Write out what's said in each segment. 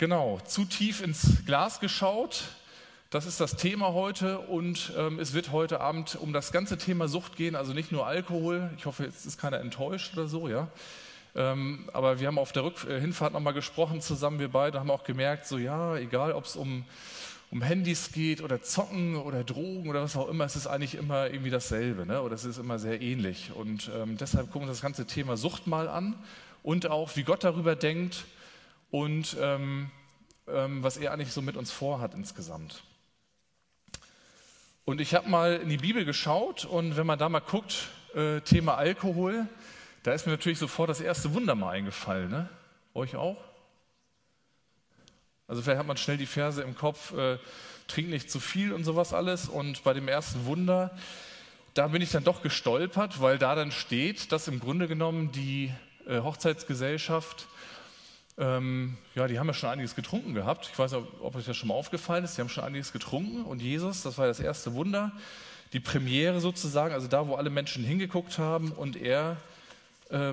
Genau, zu tief ins Glas geschaut. Das ist das Thema heute und ähm, es wird heute Abend um das ganze Thema Sucht gehen, also nicht nur Alkohol. Ich hoffe, jetzt ist keiner enttäuscht oder so, ja. Ähm, aber wir haben auf der Rück äh, Hinfahrt nochmal gesprochen zusammen, wir beide haben auch gemerkt, so ja, egal ob es um, um Handys geht oder Zocken oder Drogen oder was auch immer, es ist eigentlich immer irgendwie dasselbe, ne? oder es ist immer sehr ähnlich. Und ähm, deshalb gucken wir uns das ganze Thema Sucht mal an und auch, wie Gott darüber denkt und ähm, ähm, was er eigentlich so mit uns vorhat insgesamt. Und ich habe mal in die Bibel geschaut und wenn man da mal guckt, äh, Thema Alkohol, da ist mir natürlich sofort das erste Wunder mal eingefallen. Ne? Euch auch? Also vielleicht hat man schnell die Verse im Kopf, äh, trink nicht zu viel und sowas alles. Und bei dem ersten Wunder, da bin ich dann doch gestolpert, weil da dann steht, dass im Grunde genommen die äh, Hochzeitsgesellschaft ähm, ja, die haben ja schon einiges getrunken gehabt. Ich weiß nicht, ob euch das schon mal aufgefallen ist. Die haben schon einiges getrunken und Jesus, das war das erste Wunder, die Premiere sozusagen, also da, wo alle Menschen hingeguckt haben und er äh,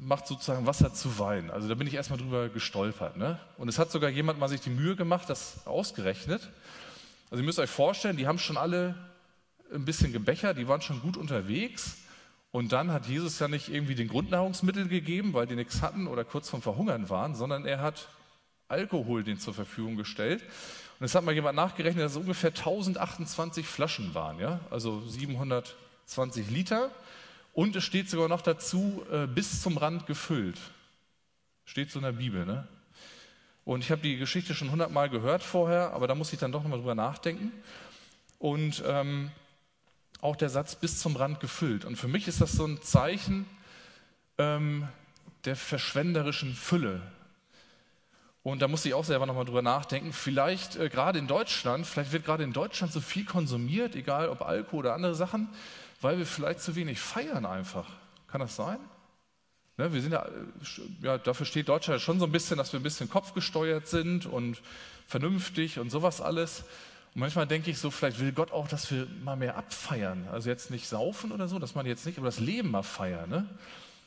macht sozusagen Wasser zu Wein. Also da bin ich erstmal drüber gestolpert. Ne? Und es hat sogar jemand mal sich die Mühe gemacht, das ausgerechnet. Also ihr müsst euch vorstellen, die haben schon alle ein bisschen gebechert, die waren schon gut unterwegs. Und dann hat Jesus ja nicht irgendwie den Grundnahrungsmittel gegeben, weil die nichts hatten oder kurz vorm Verhungern waren, sondern er hat Alkohol denen zur Verfügung gestellt. Und es hat mal jemand nachgerechnet, dass es ungefähr 1028 Flaschen waren, ja? also 720 Liter. Und es steht sogar noch dazu, äh, bis zum Rand gefüllt. Steht so in der Bibel. Ne? Und ich habe die Geschichte schon hundertmal gehört vorher, aber da muss ich dann doch nochmal drüber nachdenken. Und ähm, auch der Satz bis zum Rand gefüllt. Und für mich ist das so ein Zeichen ähm, der verschwenderischen Fülle. Und da muss ich auch selber nochmal drüber nachdenken. Vielleicht äh, gerade in Deutschland, vielleicht wird gerade in Deutschland so viel konsumiert, egal ob Alkohol oder andere Sachen, weil wir vielleicht zu wenig feiern einfach. Kann das sein? Ne, wir sind ja, äh, ja, dafür steht Deutschland schon so ein bisschen, dass wir ein bisschen kopfgesteuert sind und vernünftig und sowas alles. Und manchmal denke ich so, vielleicht will Gott auch, dass wir mal mehr abfeiern. Also jetzt nicht saufen oder so, dass man jetzt nicht, aber das Leben mal feiern. Ne?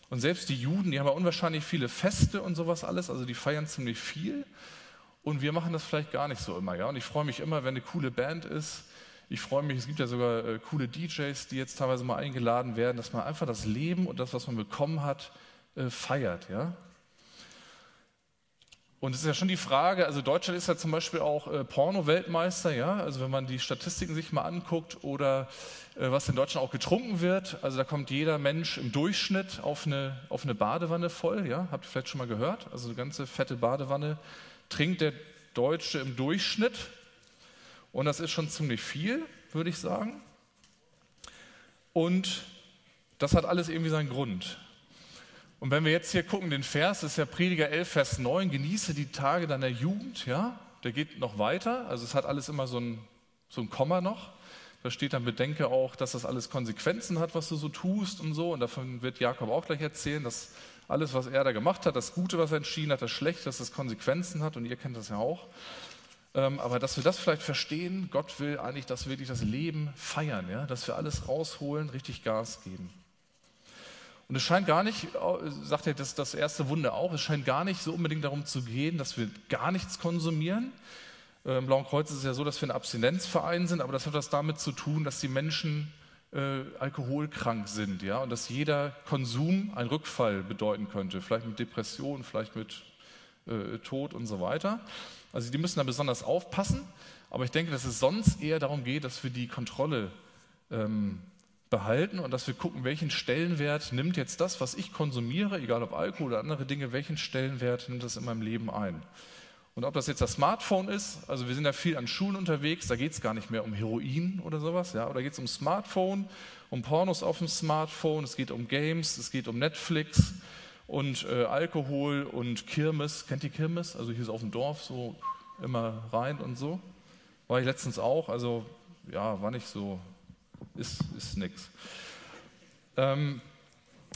Und selbst die Juden, die haben ja unwahrscheinlich viele Feste und sowas alles, also die feiern ziemlich viel. Und wir machen das vielleicht gar nicht so immer. Ja? Und ich freue mich immer, wenn eine coole Band ist. Ich freue mich, es gibt ja sogar äh, coole DJs, die jetzt teilweise mal eingeladen werden, dass man einfach das Leben und das, was man bekommen hat, äh, feiert. Ja? Und es ist ja schon die Frage, also Deutschland ist ja zum Beispiel auch äh, Porno-Weltmeister, ja, also wenn man die Statistiken sich mal anguckt oder äh, was in Deutschland auch getrunken wird, also da kommt jeder Mensch im Durchschnitt auf eine, auf eine Badewanne voll, ja, habt ihr vielleicht schon mal gehört, also eine ganze fette Badewanne trinkt der Deutsche im Durchschnitt und das ist schon ziemlich viel, würde ich sagen. Und das hat alles irgendwie seinen Grund. Und wenn wir jetzt hier gucken, den Vers, das ist ja Prediger 11, Vers 9, genieße die Tage deiner Jugend, ja, der geht noch weiter, also es hat alles immer so ein, so ein Komma noch. Da steht dann, bedenke auch, dass das alles Konsequenzen hat, was du so tust und so. Und davon wird Jakob auch gleich erzählen, dass alles, was er da gemacht hat, das Gute, was er entschieden hat, das Schlechte, dass das Konsequenzen hat. Und ihr kennt das ja auch. Ähm, aber dass wir das vielleicht verstehen, Gott will eigentlich, dass wir wirklich das Leben feiern, ja? dass wir alles rausholen, richtig Gas geben. Und es scheint gar nicht, sagt er das, das erste Wunder auch, es scheint gar nicht so unbedingt darum zu gehen, dass wir gar nichts konsumieren. Im ähm, Blauen Kreuz ist es ja so, dass wir ein Abstinenzverein sind, aber das hat was damit zu tun, dass die Menschen äh, alkoholkrank sind, ja, und dass jeder Konsum einen Rückfall bedeuten könnte, vielleicht mit Depression, vielleicht mit äh, Tod und so weiter. Also die müssen da besonders aufpassen, aber ich denke, dass es sonst eher darum geht, dass wir die Kontrolle ähm, behalten und dass wir gucken, welchen Stellenwert nimmt jetzt das, was ich konsumiere, egal ob Alkohol oder andere Dinge, welchen Stellenwert nimmt das in meinem Leben ein. Und ob das jetzt das Smartphone ist, also wir sind ja viel an Schulen unterwegs, da geht es gar nicht mehr um Heroin oder sowas, ja, oder geht es um Smartphone, um Pornos auf dem Smartphone, es geht um Games, es geht um Netflix und äh, Alkohol und Kirmes. Kennt ihr Kirmes? Also hier ist auf dem Dorf so immer rein und so. War ich letztens auch, also ja, war nicht so ist, ist nichts. Ähm,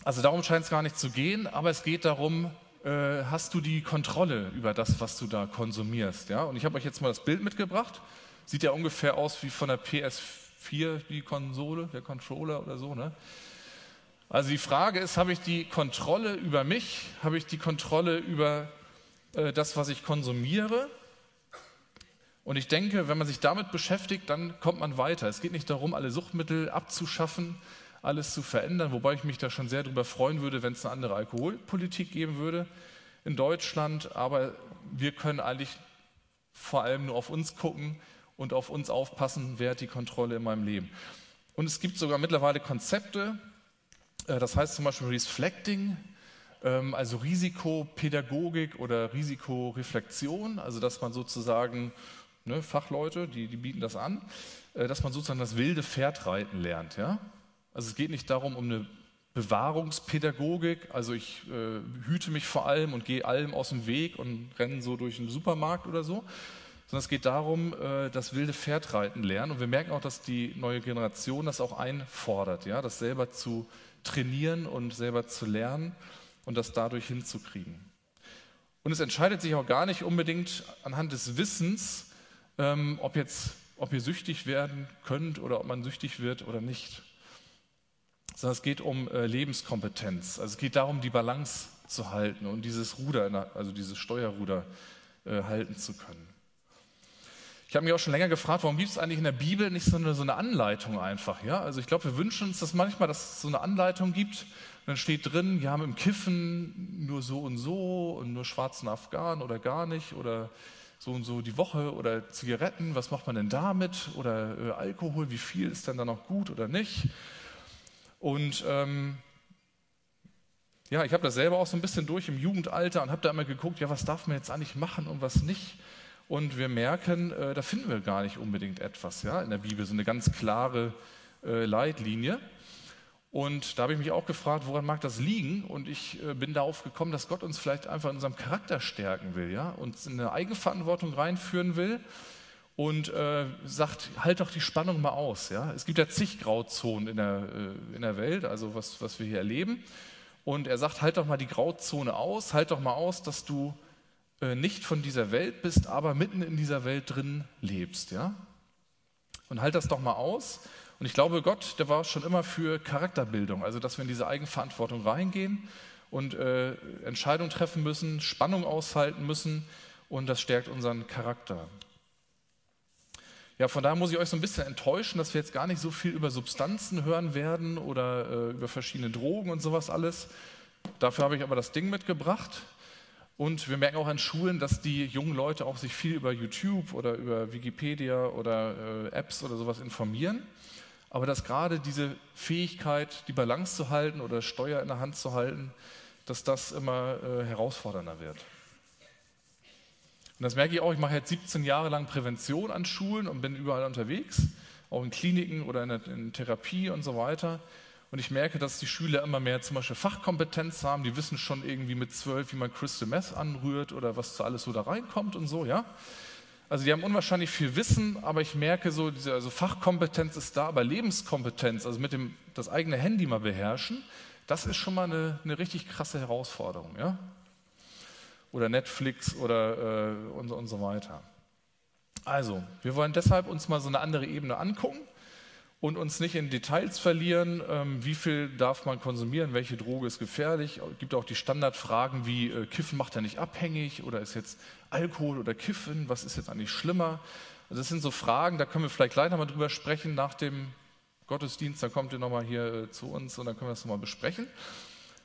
also darum scheint es gar nicht zu gehen, aber es geht darum, äh, hast du die Kontrolle über das, was du da konsumierst. Ja? Und ich habe euch jetzt mal das Bild mitgebracht. Sieht ja ungefähr aus wie von der PS4, die Konsole, der Controller oder so. Ne? Also die Frage ist, habe ich die Kontrolle über mich? Habe ich die Kontrolle über äh, das, was ich konsumiere. Und ich denke, wenn man sich damit beschäftigt, dann kommt man weiter. Es geht nicht darum, alle Suchtmittel abzuschaffen, alles zu verändern, wobei ich mich da schon sehr darüber freuen würde, wenn es eine andere Alkoholpolitik geben würde in Deutschland. Aber wir können eigentlich vor allem nur auf uns gucken und auf uns aufpassen, wer hat die Kontrolle in meinem Leben. Und es gibt sogar mittlerweile Konzepte, äh, das heißt zum Beispiel Reflecting, ähm, also Risikopädagogik oder Risikoreflexion, also dass man sozusagen, ne, Fachleute, die, die bieten das an, äh, dass man sozusagen das wilde Pferd reiten lernt. Ja? Also es geht nicht darum, um eine Bewahrungspädagogik, also ich äh, hüte mich vor allem und gehe allem aus dem Weg und renne so durch den Supermarkt oder so, sondern es geht darum, äh, das wilde Pferd reiten lernen. Und wir merken auch, dass die neue Generation das auch einfordert, ja, das selber zu trainieren und selber zu lernen und das dadurch hinzukriegen. Und es entscheidet sich auch gar nicht unbedingt anhand des Wissens, ähm, ob, jetzt, ob ihr süchtig werden könnt oder ob man süchtig wird oder nicht. Sondern es geht um äh, Lebenskompetenz. Also es geht darum, die Balance zu halten und dieses Ruder, also dieses Steuerruder äh, halten zu können. Ich habe mich auch schon länger gefragt, warum gibt es eigentlich in der Bibel nicht so eine, so eine Anleitung einfach? Ja? Also ich glaube, wir wünschen uns das manchmal, dass es so eine Anleitung gibt. Und dann steht drin, wir haben im Kiffen nur so und so und nur schwarzen Afghan oder gar nicht oder so und so die Woche oder Zigaretten, was macht man denn damit? Oder äh, Alkohol, wie viel ist denn da noch gut oder nicht? Und ähm, ja, ich habe das selber auch so ein bisschen durch im Jugendalter und habe da immer geguckt, ja, was darf man jetzt eigentlich machen und was nicht und wir merken, äh, da finden wir gar nicht unbedingt etwas ja, in der Bibel, so eine ganz klare äh, Leitlinie. Und da habe ich mich auch gefragt, woran mag das liegen? Und ich äh, bin darauf gekommen, dass Gott uns vielleicht einfach in unserem Charakter stärken will, ja, uns in eine Eigenverantwortung reinführen will und äh, sagt, halt doch die Spannung mal aus. Ja? Es gibt ja zig Grauzonen in der, äh, in der Welt, also was, was wir hier erleben. Und er sagt, halt doch mal die Grauzone aus, halt doch mal aus, dass du äh, nicht von dieser Welt bist, aber mitten in dieser Welt drin lebst. Ja? Und halt das doch mal aus. Und ich glaube, Gott, der war schon immer für Charakterbildung, also dass wir in diese Eigenverantwortung reingehen und äh, Entscheidungen treffen müssen, Spannung aushalten müssen und das stärkt unseren Charakter. Ja, von daher muss ich euch so ein bisschen enttäuschen, dass wir jetzt gar nicht so viel über Substanzen hören werden oder äh, über verschiedene Drogen und sowas alles. Dafür habe ich aber das Ding mitgebracht. Und wir merken auch an Schulen, dass die jungen Leute auch sich viel über YouTube oder über Wikipedia oder äh, Apps oder sowas informieren. Aber dass gerade diese Fähigkeit, die Balance zu halten oder Steuer in der Hand zu halten, dass das immer äh, herausfordernder wird. Und das merke ich auch, ich mache jetzt 17 Jahre lang Prävention an Schulen und bin überall unterwegs, auch in Kliniken oder in, der, in Therapie und so weiter. Und ich merke, dass die Schüler immer mehr zum Beispiel Fachkompetenz haben. Die wissen schon irgendwie mit zwölf, wie man Crystal Meth anrührt oder was alles so da reinkommt und so, ja. Also die haben unwahrscheinlich viel Wissen, aber ich merke so, diese, also Fachkompetenz ist da, aber Lebenskompetenz, also mit dem das eigene Handy mal beherrschen, das ist schon mal eine, eine richtig krasse Herausforderung, ja. Oder Netflix oder äh, und, und so weiter. Also, wir wollen deshalb uns mal so eine andere Ebene angucken und uns nicht in Details verlieren, ähm, wie viel darf man konsumieren, welche Droge ist gefährlich. Es gibt auch die Standardfragen wie äh, Kiffen macht ja nicht abhängig oder ist jetzt Alkohol oder Kiffen, was ist jetzt eigentlich schlimmer? Also das sind so Fragen, da können wir vielleicht gleich nochmal drüber sprechen nach dem Gottesdienst, dann kommt ihr nochmal hier äh, zu uns und dann können wir das nochmal besprechen.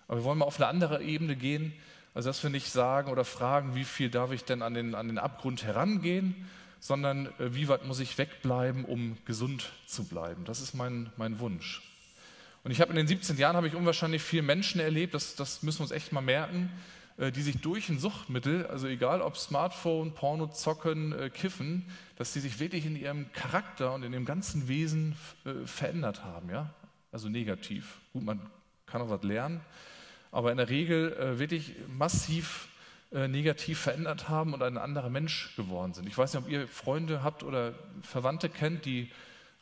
Aber wir wollen mal auf eine andere Ebene gehen, also dass wir nicht sagen oder fragen, wie viel darf ich denn an den, an den Abgrund herangehen, sondern äh, wie weit muss ich wegbleiben, um gesund zu bleiben. Das ist mein, mein Wunsch. Und ich habe in den 17 Jahren habe ich unwahrscheinlich viele Menschen erlebt, das, das müssen wir uns echt mal merken, äh, die sich durch ein Suchtmittel, also egal ob Smartphone, Porno, Zocken, äh, Kiffen, dass die sich wirklich in ihrem Charakter und in ihrem ganzen Wesen verändert haben, ja? Also negativ. Gut, man kann auch was lernen, aber in der Regel wirklich massiv äh, negativ verändert haben und ein anderer Mensch geworden sind. Ich weiß nicht, ob ihr Freunde habt oder Verwandte kennt, die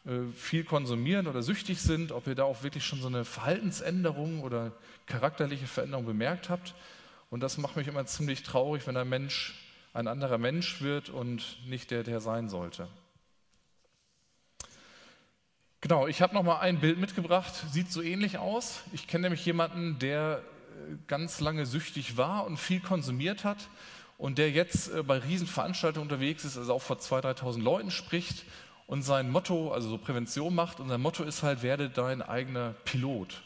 äh, viel konsumieren oder süchtig sind, ob ihr da auch wirklich schon so eine Verhaltensänderung oder charakterliche Veränderung bemerkt habt. Und das macht mich immer ziemlich traurig, wenn ein Mensch ein anderer Mensch wird und nicht der, der sein sollte. Genau, ich habe noch mal ein Bild mitgebracht, sieht so ähnlich aus. Ich kenne nämlich jemanden, der ganz lange süchtig war und viel konsumiert hat. und der jetzt äh, bei Riesenveranstaltungen unterwegs ist, also auch vor 2.000, 3.000 Leuten spricht und sein Motto, also so Prävention macht und sein Motto ist halt, werde dein eigener Pilot.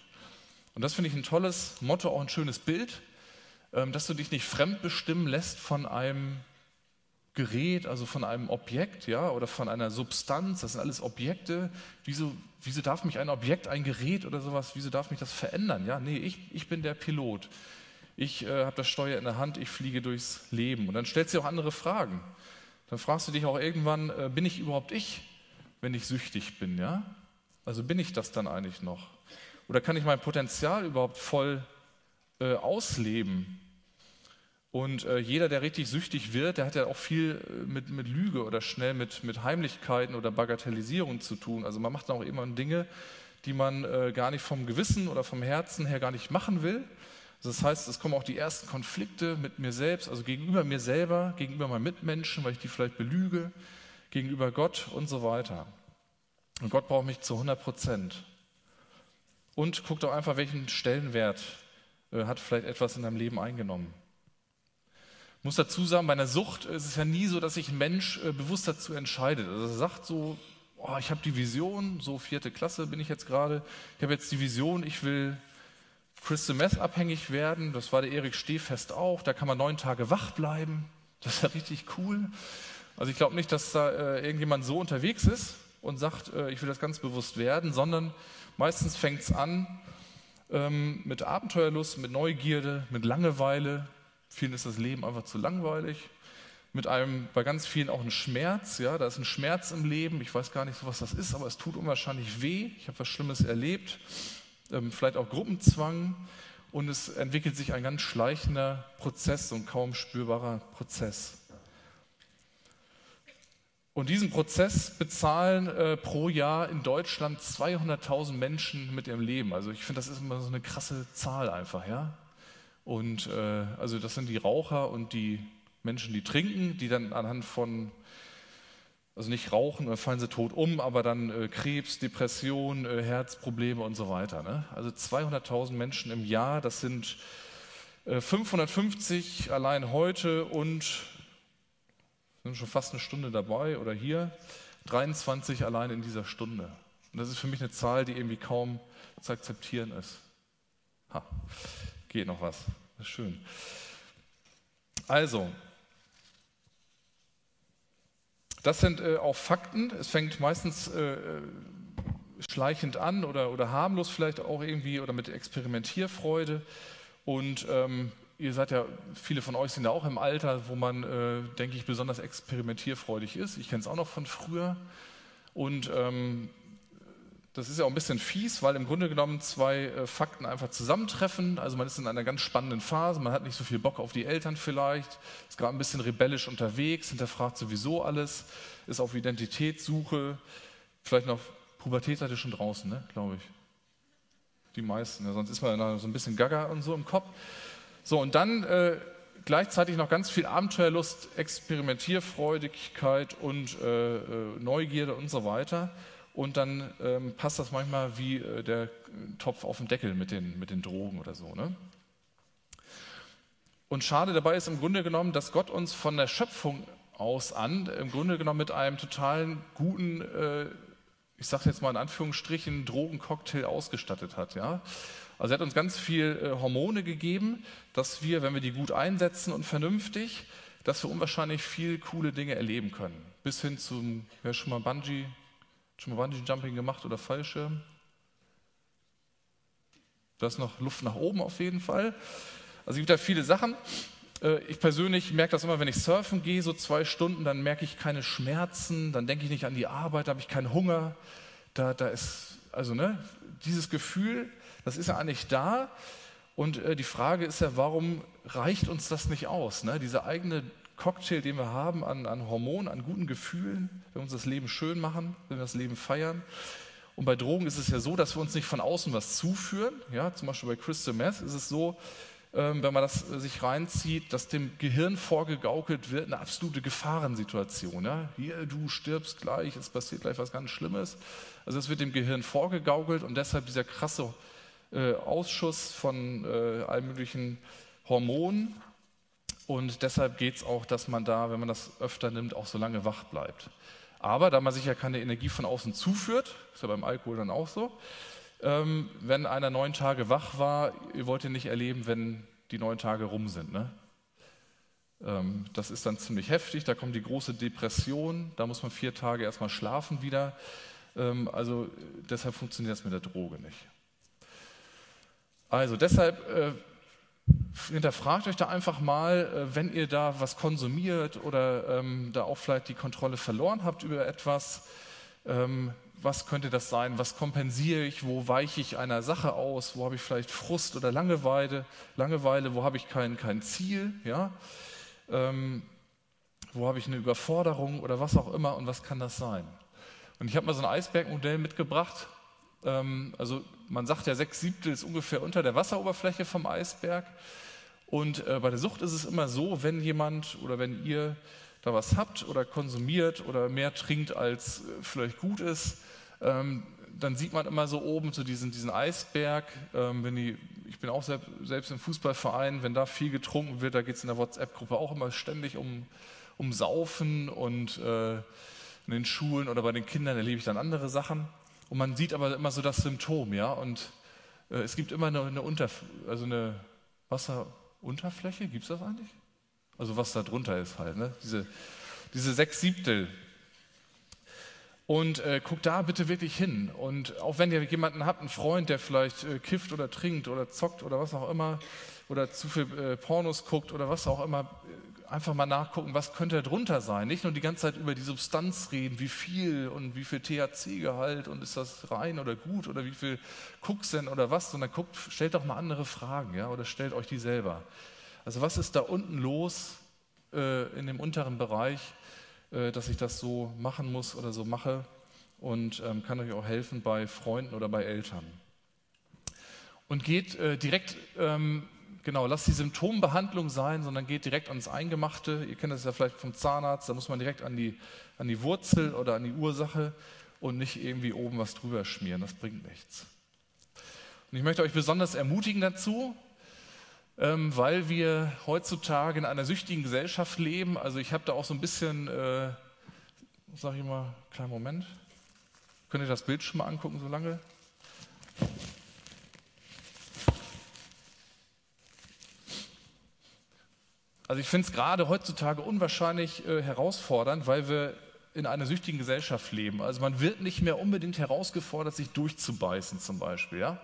Und das finde ich ein tolles Motto, auch ein schönes Bild, ähm, dass du dich nicht fremdbestimmen lässt von einem Gerät, also von einem Objekt, ja, oder von einer Substanz, das sind alles Objekte. Wieso, wieso darf mich ein Objekt, ein Gerät oder sowas, wieso darf mich das verändern? Ja, nee, ich, ich bin der Pilot. Ich äh, habe das Steuer in der Hand, ich fliege durchs Leben. Und dann stellst du auch andere Fragen. Dann fragst du dich auch irgendwann, äh, bin ich überhaupt ich, wenn ich süchtig bin, ja? Also bin ich das dann eigentlich noch? Oder kann ich mein Potenzial überhaupt voll äh, ausleben? Und äh, jeder, der richtig süchtig wird, der hat ja auch viel äh, mit, mit Lüge oder schnell mit, mit Heimlichkeiten oder Bagatellisierung zu tun. Also man macht auch immer Dinge, die man äh, gar nicht vom Gewissen oder vom Herzen her gar nicht machen will. Also das heißt, es kommen auch die ersten Konflikte mit mir selbst, also gegenüber mir selber, gegenüber meinen Mitmenschen, weil ich die vielleicht belüge, gegenüber Gott und so weiter. Und Gott braucht mich zu 100 Prozent. Und guckt auch einfach, welchen Stellenwert äh, hat vielleicht etwas in deinem Leben eingenommen. Muss dazu sagen, bei einer Sucht ist es ja nie so, dass sich ein Mensch äh, bewusst dazu entscheidet. Also er sagt so, oh, ich habe die Vision, so vierte Klasse bin ich jetzt gerade, ich habe jetzt die Vision, ich will Crystal Meth abhängig werden. Das war der Erik Stehfest auch. Da kann man neun Tage wach bleiben. Das ist ja richtig cool. Also ich glaube nicht, dass da äh, irgendjemand so unterwegs ist und sagt, äh, ich will das ganz bewusst werden, sondern meistens fängt es an ähm, mit Abenteuerlust, mit Neugierde, mit Langeweile, Vielen ist das Leben einfach zu langweilig. Mit einem, bei ganz vielen auch ein Schmerz, ja, da ist ein Schmerz im Leben. Ich weiß gar nicht, was das ist, aber es tut unwahrscheinlich weh. Ich habe was Schlimmes erlebt. Ähm, vielleicht auch Gruppenzwang. Und es entwickelt sich ein ganz schleichender Prozess, so ein kaum spürbarer Prozess. Und diesen Prozess bezahlen äh, pro Jahr in Deutschland 200.000 Menschen mit ihrem Leben. Also ich finde, das ist immer so eine krasse Zahl einfach, ja. Und äh, also das sind die Raucher und die Menschen, die trinken, die dann anhand von, also nicht rauchen, dann fallen sie tot um, aber dann äh, Krebs, Depression, äh, Herzprobleme und so weiter. Ne? Also 200.000 Menschen im Jahr, das sind 550 äh, allein heute und sind schon fast eine Stunde dabei oder hier 23 allein in dieser Stunde. Und das ist für mich eine Zahl, die irgendwie kaum zu akzeptieren ist. Ha. Geht noch was. Das ist schön. Also, das sind äh, auch Fakten. Es fängt meistens äh, äh, schleichend an oder, oder harmlos vielleicht auch irgendwie oder mit Experimentierfreude. Und ähm, ihr seid ja, viele von euch sind ja auch im Alter, wo man, äh, denke ich, besonders experimentierfreudig ist. Ich kenne es auch noch von früher. Und ähm, das ist ja auch ein bisschen fies, weil im Grunde genommen zwei äh, Fakten einfach zusammentreffen. Also man ist in einer ganz spannenden Phase, man hat nicht so viel Bock auf die Eltern vielleicht, ist gerade ein bisschen rebellisch unterwegs, hinterfragt sowieso alles, ist auf Identitätssuche, vielleicht noch Pubertät seid ihr schon draußen, ne? glaube ich. Die meisten, ja, sonst ist man so ein bisschen gaga und so im Kopf. So, und dann äh, gleichzeitig noch ganz viel Abenteuerlust, Experimentierfreudigkeit und äh, äh Neugierde und so weiter. Und dann ähm, passt das manchmal wie äh, der Topf auf dem Deckel mit den, mit den Drogen oder so. Ne? Und schade dabei ist im Grunde genommen, dass Gott uns von der Schöpfung aus an, im Grunde genommen mit einem totalen guten, äh, ich sage jetzt mal in Anführungsstrichen, Drogencocktail ausgestattet hat. Ja? Also er hat uns ganz viel äh, Hormone gegeben, dass wir, wenn wir die gut einsetzen und vernünftig, dass wir unwahrscheinlich viel coole Dinge erleben können. Bis hin zum, wer schon mal Bungee Schon mal Bungee Jumping gemacht oder Fallschirm? Da ist noch Luft nach oben auf jeden Fall. Also es gibt da viele Sachen. Äh, ich persönlich merke das immer, wenn ich surfen gehe, so zwei Stunden, dann merke ich keine Schmerzen, dann denke ich nicht an die Arbeit, da habe ich keinen Hunger. Da, da ist, also ne, dieses Gefühl, das ist ja eigentlich da. Und äh, die Frage ist ja, warum reicht uns das nicht aus? Ne? Diese eigene Cocktail, den wir haben an, an Hormonen, an guten Gefühlen, wenn wir uns das Leben schön machen, wenn wir das Leben feiern. Und bei Drogen ist es ja so, dass wir uns nicht von außen was zuführen. Ja, zum Beispiel bei Crystal Meth ist es so, ähm, wenn man das äh, sich reinzieht, dass dem Gehirn vorgegaukelt wird, eine absolute Gefahrensituation. Ja? Hier, du stirbst gleich, es passiert gleich was ganz Schlimmes. Also es wird dem Gehirn vorgegaukelt und deshalb dieser krasse äh, Ausschuss von äh, allen möglichen Hormonen Und deshalb geht es auch, dass man da, wenn man das öfter nimmt, auch so lange wach bleibt. Aber da man sich ja keine Energie von außen zuführt, ist ja beim Alkohol dann auch so, ähm, wenn einer neun Tage wach war, ihr wollt ihn nicht erleben, wenn die neun Tage rum sind. Ne? Ähm, das ist dann ziemlich heftig, da kommt die große Depression, da muss man vier Tage erstmal schlafen wieder. Ähm, also deshalb funktioniert das mit der Droge nicht. Also deshalb äh, hinterfragt euch da einfach mal, äh, wenn ihr da was konsumiert oder ähm, da auch vielleicht die Kontrolle verloren habt über etwas, ähm, was könnte das sein? Was kompensiere ich? Wo weiche ich einer Sache aus? Wo habe ich vielleicht Frust oder Langeweile? Langeweile, wo habe ich kein, kein Ziel? Ja? Ähm, wo habe ich eine Überforderung oder was auch immer und was kann das sein? Und ich habe mal so ein Eisbergmodell mitgebracht. Ähm, also man sagt ja, sechs Siebtel ist ungefähr unter der Wasseroberfläche vom Eisberg. Und äh, bei der Sucht ist es immer so, wenn jemand oder wenn ihr da was habt oder konsumiert oder mehr trinkt, als äh, vielleicht gut ist, ähm, dann sieht man immer so oben so diesen, diesen Eisberg. Ähm, wenn die, ich bin auch selbst, selbst im Fußballverein, wenn da viel getrunken wird, da geht es in der WhatsApp-Gruppe auch immer ständig um, um Saufen und äh, in den Schulen oder bei den Kindern erlebe ich dann andere Sachen. Und man sieht aber immer so das Symptom, ja. Und äh, es gibt immer eine, eine Unter, also eine Wasserunterfläche, gibt es das eigentlich? Also was da drunter ist halt, ne? Diese, diese sechs Siebtel. Und äh, guckt da bitte wirklich hin. Und auch wenn ihr jemanden habt, einen Freund, der vielleicht äh, kifft oder trinkt oder zockt oder was auch immer, oder zu viel äh, Pornos guckt oder was auch immer, einfach mal nachgucken, was könnte drunter sein. Nicht nur die ganze Zeit über die Substanz reden, wie viel und wie viel THC-Gehalt und ist das rein oder gut oder wie viel Kuxen oder was, sondern guckt, stellt doch mal andere Fragen, ja, oder stellt euch die selber. Also was ist da unten los äh, in dem unteren Bereich, äh, dass ich das so machen muss oder so mache und ähm, kann euch auch helfen bei Freunden oder bei Eltern. Und geht äh, direkt ähm, Genau, lasst die Symptombehandlung sein, sondern geht direkt ans Eingemachte. Ihr kennt das ja vielleicht vom Zahnarzt, da muss man direkt an die, an die Wurzel oder an die Ursache und nicht irgendwie oben was drüber schmieren. Das bringt nichts. Und ich möchte euch besonders ermutigen dazu, ähm, weil wir heutzutage in einer süchtigen Gesellschaft leben. Also ich habe da auch so ein bisschen, äh, sage ich mal, kleinen Moment. Könnt ihr das Bild schon mal angucken so lange? Also ich finde es gerade heutzutage unwahrscheinlich äh, herausfordernd, weil wir in einer süchtigen Gesellschaft leben. Also man wird nicht mehr unbedingt herausgefordert, sich durchzubeißen zum Beispiel. Ja?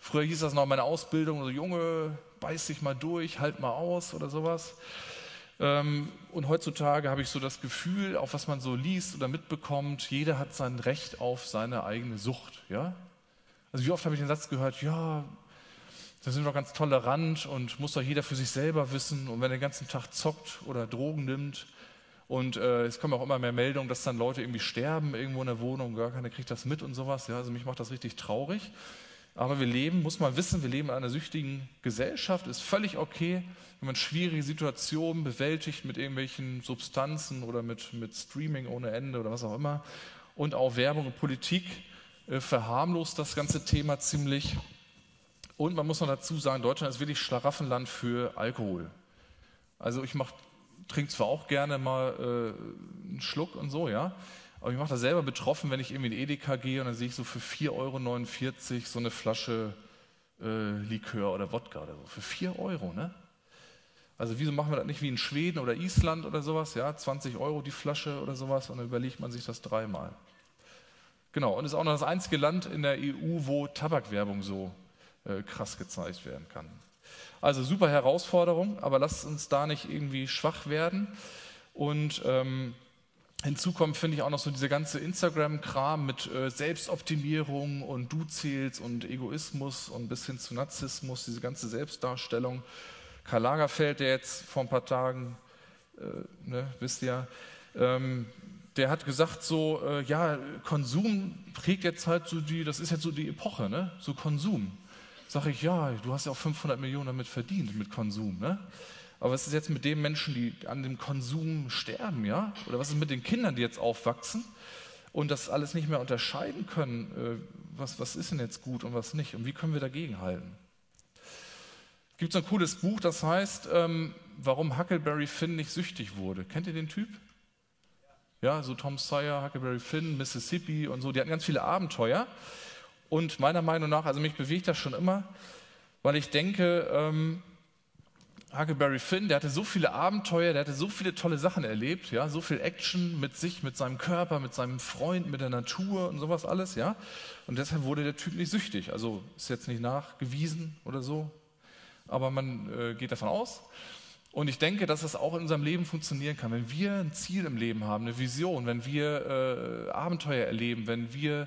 Früher hieß das noch in meiner Ausbildung, so Junge, beiß dich mal durch, halt mal aus oder sowas. Ähm, und heutzutage habe ich so das Gefühl, auch was man so liest oder mitbekommt, jeder hat sein Recht auf seine eigene Sucht. Ja? Also wie oft habe ich den Satz gehört, ja, da sind wir ganz tolerant und muss doch jeder für sich selber wissen. Und wenn er den ganzen Tag zockt oder Drogen nimmt, und äh, es kommen auch immer mehr Meldungen, dass dann Leute irgendwie sterben irgendwo in der Wohnung, gar keiner kriegt das mit und sowas. Ja, also mich macht das richtig traurig. Aber wir leben, muss man wissen, wir leben in einer süchtigen Gesellschaft. Ist völlig okay, wenn man schwierige Situationen bewältigt mit irgendwelchen Substanzen oder mit, mit Streaming ohne Ende oder was auch immer. Und auch Werbung und Politik äh, verharmlost das ganze Thema ziemlich. Und man muss noch dazu sagen, Deutschland ist wirklich Schlaraffenland für Alkohol. Also ich trinke zwar auch gerne mal äh, einen Schluck und so, ja, aber ich mache da selber betroffen, wenn ich irgendwie in Edeka gehe und dann sehe ich so für 4,49 Euro so eine Flasche äh, Likör oder Wodka oder so. Für 4 Euro, ne? Also wieso machen wir das nicht wie in Schweden oder Island oder sowas, ja, 20 Euro die Flasche oder sowas und dann überlegt man sich das dreimal. Genau, und ist auch noch das einzige Land in der EU, wo Tabakwerbung so äh, krass gezeigt werden kann. Also super Herausforderung, aber lasst uns da nicht irgendwie schwach werden. Und ähm, hinzu kommt, finde ich, auch noch so diese ganze Instagram-Kram mit äh, Selbstoptimierung und Du zählst und Egoismus und bis hin zu Narzissmus, diese ganze Selbstdarstellung. Karl Lagerfeld, der jetzt vor ein paar Tagen, äh, ne, wisst ihr, ähm, der hat gesagt so, äh, ja, Konsum prägt jetzt halt so die, das ist jetzt so die Epoche, ne? so Konsum. Sage ich, ja, du hast ja auch 500 Millionen damit verdient, mit Konsum. Ne? Aber was ist jetzt mit den Menschen, die an dem Konsum sterben, ja? Oder was ist mit den Kindern, die jetzt aufwachsen und das alles nicht mehr unterscheiden können? Äh, was, was ist denn jetzt gut und was nicht? Und wie können wir dagegen halten? Es gibt so ein cooles Buch, das heißt ähm, warum Huckleberry Finn nicht süchtig wurde. Kennt ihr den Typ? Ja, so Tom Sawyer, Huckleberry Finn, Mississippi und so. Die hatten ganz viele Abenteuer. Und meiner Meinung nach, also mich bewegt das schon immer, weil ich denke, ähm, Huckleberry Finn, der hatte so viele Abenteuer, der hatte so viele tolle Sachen erlebt, ja, so viel Action mit sich, mit seinem Körper, mit seinem Freund, mit der Natur und sowas alles, ja. Und deshalb wurde der Typ nicht süchtig. Also ist jetzt nicht nachgewiesen oder so, aber man äh, geht davon aus. Und ich denke, dass es auch in unserem Leben funktionieren kann. Wenn wir ein Ziel im Leben haben, eine Vision, wenn wir äh, Abenteuer erleben, wenn wir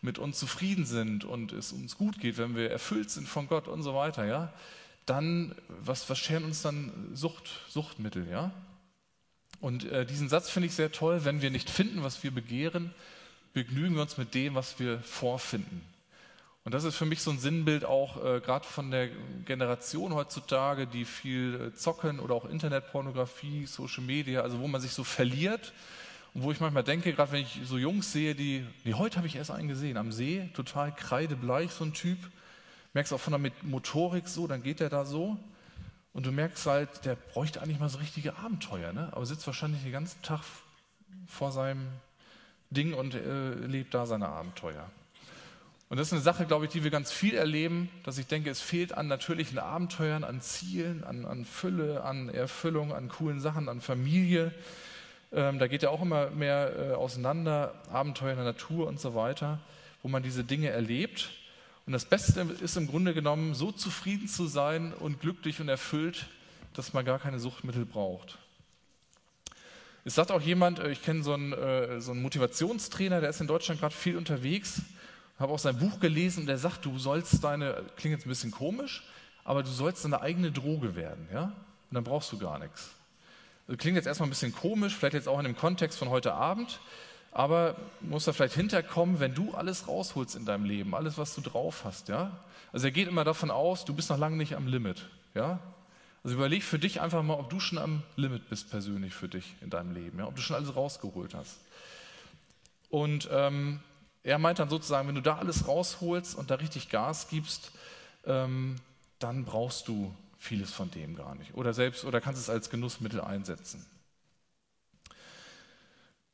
mit uns zufrieden sind und es uns gut geht, wenn wir erfüllt sind von Gott und so weiter, ja, dann, was, was scheren uns dann Sucht, Suchtmittel, ja? Und äh, diesen Satz finde ich sehr toll, wenn wir nicht finden, was wir begehren, begnügen wir uns mit dem, was wir vorfinden. Und das ist für mich so ein Sinnbild auch äh, gerade von der Generation heutzutage, die viel äh, zocken oder auch Internetpornografie, Social Media, also wo man sich so verliert und wo ich manchmal denke, gerade wenn ich so Jungs sehe, die, nee, heute habe ich erst einen gesehen, am See, total kreidebleich, so ein Typ, merkst auch von der Motorik so, dann geht der da so und du merkst halt, der bräuchte eigentlich mal so richtige Abenteuer, ne? aber sitzt wahrscheinlich den ganzen Tag vor seinem Ding und äh, lebt da seine Abenteuer. Und das ist eine Sache, glaube ich, die wir ganz viel erleben, dass ich denke, es fehlt an natürlichen Abenteuern, an Zielen, an, an Fülle, an Erfüllung, an coolen Sachen, an Familie. Ähm, da geht ja auch immer mehr äh, auseinander, Abenteuer in der Natur und so weiter, wo man diese Dinge erlebt. Und das Beste ist im Grunde genommen, so zufrieden zu sein und glücklich und erfüllt, dass man gar keine Suchtmittel braucht. Es sagt auch jemand, äh, ich kenne so einen, äh, so einen Motivationstrainer, der ist in Deutschland gerade viel unterwegs, habe auch sein Buch gelesen und der sagt, du sollst deine, klingt jetzt ein bisschen komisch, aber du sollst deine eigene Droge werden, ja? Und dann brauchst du gar nichts. Klingt jetzt erstmal ein bisschen komisch, vielleicht jetzt auch in dem Kontext von heute Abend, aber muss da vielleicht hinterkommen, wenn du alles rausholst in deinem Leben, alles, was du drauf hast, ja? Also er geht immer davon aus, du bist noch lange nicht am Limit, ja? Also überleg für dich einfach mal, ob du schon am Limit bist persönlich für dich in deinem Leben, ja? ob du schon alles rausgeholt hast. Und ähm, er meint dann sozusagen, wenn du da alles rausholst und da richtig Gas gibst, ähm, dann brauchst du vieles von dem gar nicht. Oder selbst, oder kannst es als Genussmittel einsetzen.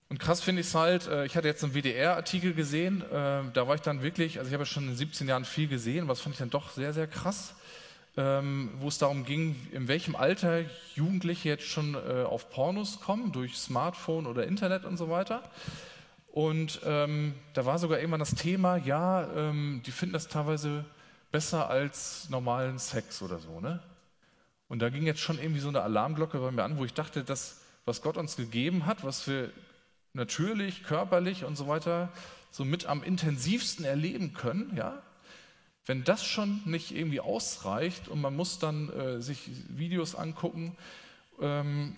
Und krass finde ich es halt, äh, ich hatte jetzt einen WDR-Artikel gesehen, äh, da war ich dann wirklich, also ich habe schon in 17 Jahren viel gesehen, was fand ich dann doch sehr, sehr krass, ähm, wo es darum ging, in welchem Alter Jugendliche jetzt schon äh, auf Pornos kommen, durch Smartphone oder Internet und so weiter. Und ähm, da war sogar irgendwann das Thema, ja, ähm, die finden das teilweise besser als normalen Sex oder so, ne? Und da ging jetzt schon irgendwie so eine Alarmglocke bei mir an, wo ich dachte, das, was Gott uns gegeben hat, was wir natürlich, körperlich und so weiter so mit am intensivsten erleben können, ja, wenn das schon nicht irgendwie ausreicht und man muss dann äh, sich Videos angucken ähm,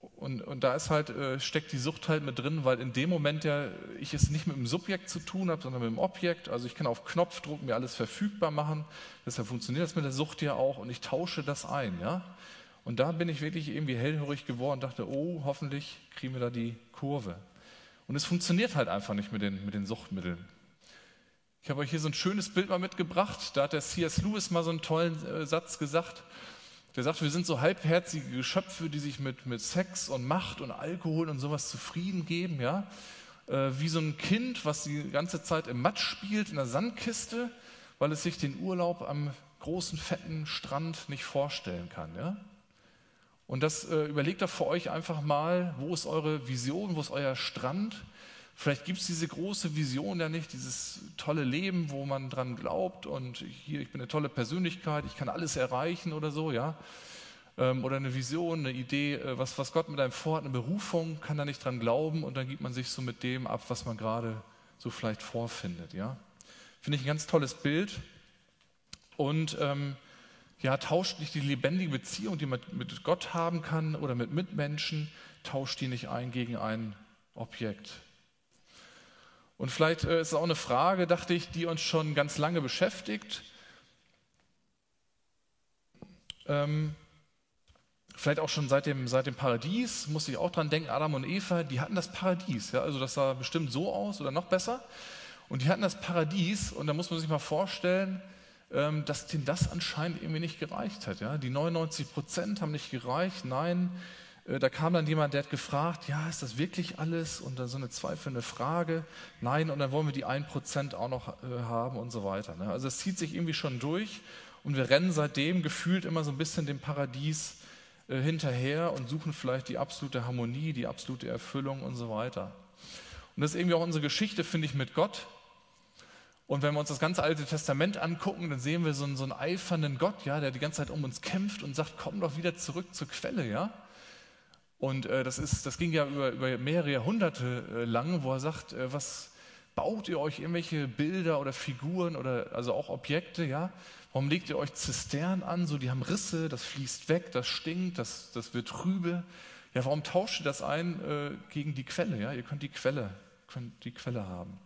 und, und da ist halt, äh, steckt die Sucht halt mit drin, weil in dem Moment ja ich es nicht mit dem Subjekt zu tun habe, sondern mit dem Objekt. Also ich kann auf Knopfdruck mir alles verfügbar machen. Deshalb funktioniert das mit der Sucht ja auch und ich tausche das ein, ja. Und da bin ich wirklich irgendwie hellhörig geworden, dachte, oh, hoffentlich kriegen wir da die Kurve. Und es funktioniert halt einfach nicht mit den, mit den Suchtmitteln. Ich habe euch hier so ein schönes Bild mal mitgebracht. Da hat der C.S. Lewis mal so einen tollen äh, Satz gesagt. Der sagt, wir sind so halbherzige Geschöpfe, die sich mit, mit Sex und Macht und Alkohol und sowas zufrieden geben, ja. Äh, wie so ein Kind, was die ganze Zeit im Matsch spielt, in der Sandkiste, weil es sich den Urlaub am großen, fetten Strand nicht vorstellen kann, ja. Und das äh, überlegt doch für euch einfach mal, wo ist eure Vision, wo ist euer Strand? Vielleicht gibt es diese große Vision ja nicht, dieses tolle Leben, wo man dran glaubt und hier, ich bin eine tolle Persönlichkeit, ich kann alles erreichen oder so, ja. Ähm, oder eine Vision, eine Idee, äh, was, was Gott mit einem vorhat, eine Berufung, kann da nicht dran glauben und dann gibt man sich so mit dem ab, was man gerade so vielleicht vorfindet, ja. Finde ich ein ganz tolles Bild. Und ähm, ja, tauscht nicht die lebendige Beziehung, die man mit Gott haben kann oder mit Mitmenschen, tauscht die nicht ein gegen ein Objekt. Und vielleicht äh, ist es auch eine Frage, dachte ich, die uns schon ganz lange beschäftigt. Ähm, vielleicht auch schon seit dem, seit dem Paradies, muss ich auch dran denken, Adam und Eva, die hatten das Paradies. Ja? Also das sah bestimmt so aus oder noch besser. Und die hatten das Paradies und da muss man sich mal vorstellen, ähm, dass denen das anscheinend irgendwie nicht gereicht hat. Ja? Die 99 Prozent haben nicht gereicht. Nein, da kam dann jemand, der hat gefragt, ja, ist das wirklich alles? Und dann so eine zweifelnde Frage. Nein, und dann wollen wir die 1 Prozent auch noch äh, haben und so weiter. Ne? Also es zieht sich irgendwie schon durch und wir rennen seitdem gefühlt immer so ein bisschen dem Paradies äh, hinterher und suchen vielleicht die absolute Harmonie, die absolute Erfüllung und so weiter. Und das ist irgendwie auch unsere Geschichte, finde ich, mit Gott. Und wenn wir uns das ganze Alte Testament angucken, dann sehen wir so einen, so einen eifernden Gott, ja, der die ganze Zeit um uns kämpft und sagt, komm doch wieder zurück zur Quelle, ja. Und äh, das, ist, das ging ja über, über mehrere Jahrhunderte äh, lang, wo er sagt, äh, was baut ihr euch irgendwelche Bilder oder Figuren oder also auch Objekte, ja? Warum legt ihr euch Zisternen an? So, die haben Risse, das fließt weg, das stinkt, das, das wird trübe. Ja, warum tauscht ihr das ein äh, gegen die Quelle? Ja, ihr könnt die Quelle, könnt die Quelle haben.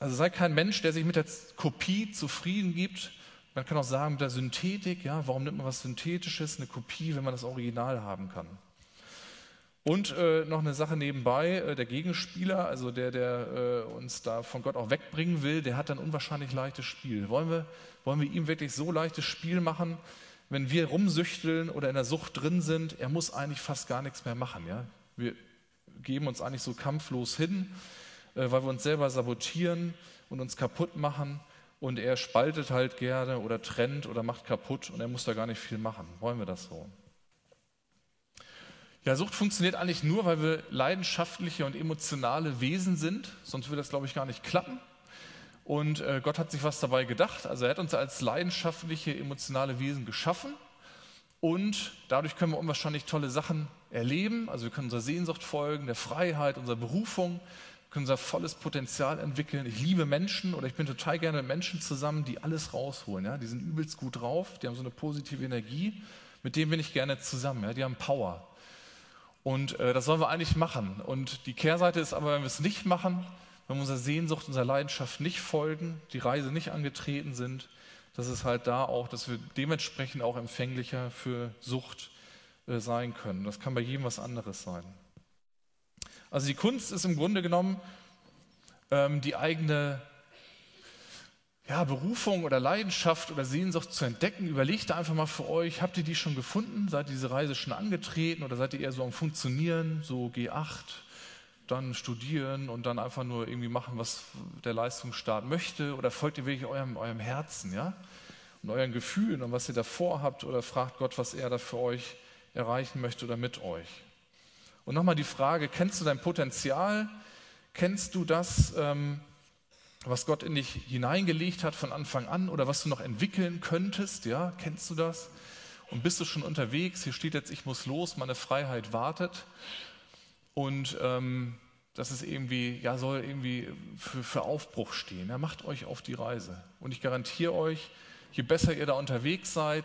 Also sei kein Mensch, der sich mit der Kopie zufrieden gibt. Man kann auch sagen, mit der Synthetik, ja, warum nimmt man was Synthetisches, eine Kopie, wenn man das Original haben kann? Und äh, noch eine Sache nebenbei, äh, der Gegenspieler, also der, der äh, uns da von Gott auch wegbringen will, der hat ein unwahrscheinlich leichtes Spiel. Wollen wir, wollen wir ihm wirklich so leichtes Spiel machen, wenn wir rumsüchteln oder in der Sucht drin sind? Er muss eigentlich fast gar nichts mehr machen. Ja? Wir geben uns eigentlich so kampflos hin äh, weil wir uns selber sabotieren und uns kaputt machen. Und er spaltet halt gerne oder trennt oder macht kaputt und er muss da gar nicht viel machen. Wollen wir das so? Ja, Sucht funktioniert eigentlich nur, weil wir leidenschaftliche und emotionale Wesen sind. Sonst würde das, glaube ich, gar nicht klappen. Und äh, Gott hat sich was dabei gedacht. Also er hat uns als leidenschaftliche, emotionale Wesen geschaffen. Und dadurch können wir unwahrscheinlich tolle Sachen erleben. Also wir können unserer Sehnsucht folgen, der Freiheit, unserer Berufung können unser volles Potenzial entwickeln. Ich liebe Menschen oder ich bin total gerne mit Menschen zusammen, die alles rausholen. Ja? Die sind übelst gut drauf, die haben so eine positive Energie, mit denen bin ich gerne zusammen. Ja? Die haben Power. Und äh, das sollen wir eigentlich machen. Und die Kehrseite ist aber, wenn wir es nicht machen, wenn wir unserer Sehnsucht, unserer Leidenschaft nicht folgen, die Reise nicht angetreten sind, dass es halt da auch, dass wir dementsprechend auch empfänglicher für Sucht äh, sein können. Das kann bei jedem was anderes sein. Also die Kunst ist im Grunde genommen ähm, die eigene ja, Berufung oder Leidenschaft oder Sehnsucht zu entdecken. Überlegt einfach mal für euch, habt ihr die schon gefunden? Seid ihr diese Reise schon angetreten oder seid ihr eher so am Funktionieren, so G8, dann studieren und dann einfach nur irgendwie machen, was der Leistungsstaat möchte? Oder folgt ihr wirklich eurem, eurem Herzen, ja? Und euren Gefühlen und was ihr davor habt oder fragt Gott, was er da für euch erreichen möchte oder mit euch? Und nochmal die Frage, kennst du dein Potenzial? Kennst du das, ähm, was Gott in dich hineingelegt hat von Anfang an oder was du noch entwickeln könntest? Ja, kennst du das? Und bist du schon unterwegs? Hier steht jetzt, ich muss los, meine Freiheit wartet. Und ähm, das ist irgendwie, ja, soll irgendwie für, für Aufbruch stehen. Ja, macht euch auf die Reise. Und ich garantiere euch, je besser ihr da unterwegs seid,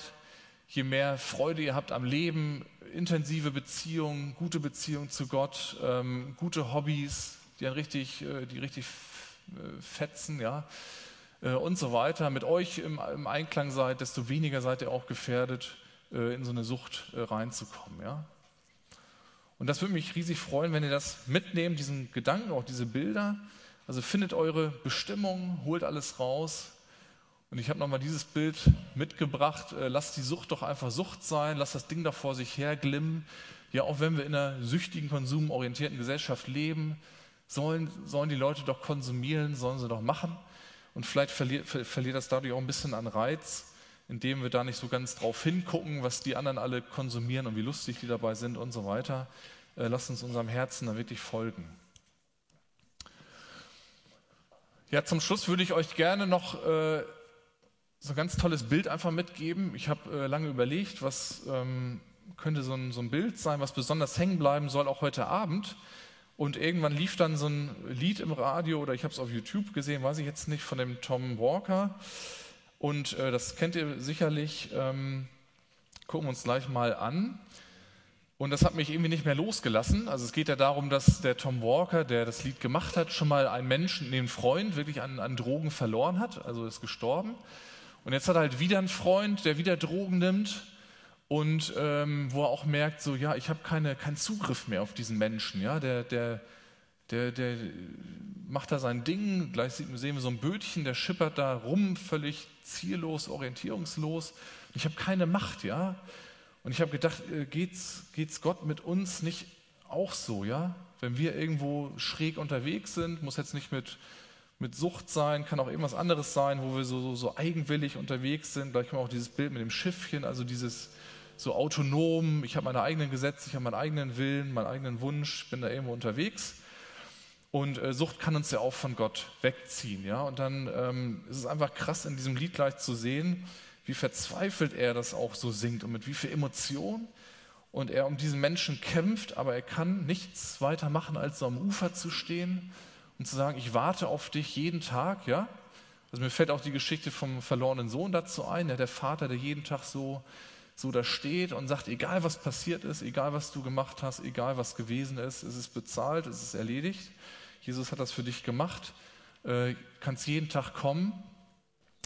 je mehr Freude ihr habt am Leben, intensive Beziehungen, gute Beziehungen zu Gott, ähm, gute Hobbys, die richtig, äh, die richtig äh, fetzen, ja, äh, und so weiter, mit euch im, im, Einklang seid, desto weniger seid ihr auch gefährdet, äh, in so eine Sucht äh, reinzukommen, ja. Und das würde mich riesig freuen, wenn ihr das mitnehmt, diesen Gedanken, auch diese Bilder. Also findet eure Bestimmung, holt alles raus, und ich habe nochmal dieses Bild mitgebracht. Äh, lass die Sucht doch einfach Sucht sein, lass das Ding da vor sich her glimmen. Ja, auch wenn wir in einer süchtigen, konsumorientierten Gesellschaft leben, sollen, sollen die Leute doch konsumieren, sollen sie doch machen. Und vielleicht verliert, verliert das dadurch auch ein bisschen an Reiz, indem wir da nicht so ganz drauf hingucken, was die anderen alle konsumieren und wie lustig die dabei sind und so weiter. Äh, lasst uns unserem Herzen da wirklich folgen. Ja, zum Schluss würde ich euch gerne noch äh, so ein ganz tolles Bild einfach mitgeben. Ich habe äh, lange überlegt, was ähm, könnte so ein, so ein Bild sein, was besonders hängen bleiben soll, auch heute Abend. Und irgendwann lief dann so ein Lied im Radio oder ich habe es auf YouTube gesehen, weiß ich jetzt nicht, von dem Tom Walker. Und äh, das kennt ihr sicherlich. Ähm, gucken wir uns gleich mal an. Und das hat mich irgendwie nicht mehr losgelassen. Also es geht ja darum, dass der Tom Walker, der das Lied gemacht hat, schon mal einen Menschen, den Freund, wirklich an, an Drogen verloren hat, also ist gestorben. Und jetzt hat er halt wieder einen Freund, der wieder Drogen nimmt und ähm, wo er auch merkt, so ja, ich habe keine, keinen Zugriff mehr auf diesen Menschen, ja, der, der, der, der macht da sein Ding, gleich sehen wir so ein Bötchen, der schippert da rum, völlig ziellos, orientierungslos. Ich habe keine Macht, ja. Und ich habe gedacht, äh, geht's, geht's Gott mit uns nicht auch so, ja? Wenn wir irgendwo schräg unterwegs sind, muss jetzt nicht mit, mit Sucht sein, kann auch irgendwas anderes sein, wo wir so, so, so eigenwillig unterwegs sind. Gleich wir auch dieses Bild mit dem Schiffchen, also dieses so autonom, ich habe meine eigenen Gesetze, ich habe meinen eigenen Willen, meinen eigenen Wunsch, bin da irgendwo unterwegs. Und äh, Sucht kann uns ja auch von Gott wegziehen. Ja? Und dann ähm, ist es einfach krass, in diesem Lied gleich zu sehen, wie verzweifelt er das auch so singt und mit wie viel Emotion. Und er um diesen Menschen kämpft, aber er kann nichts weiter machen, als so am Ufer zu stehen und zu sagen, ich warte auf dich jeden Tag. Ja? Also mir fällt auch die Geschichte vom verlorenen Sohn dazu ein, ja, der Vater, der jeden Tag so, so da steht und sagt, egal was passiert ist, egal was du gemacht hast, egal was gewesen ist, es ist bezahlt, es ist erledigt. Jesus hat das für dich gemacht. Äh, kannst jeden Tag kommen,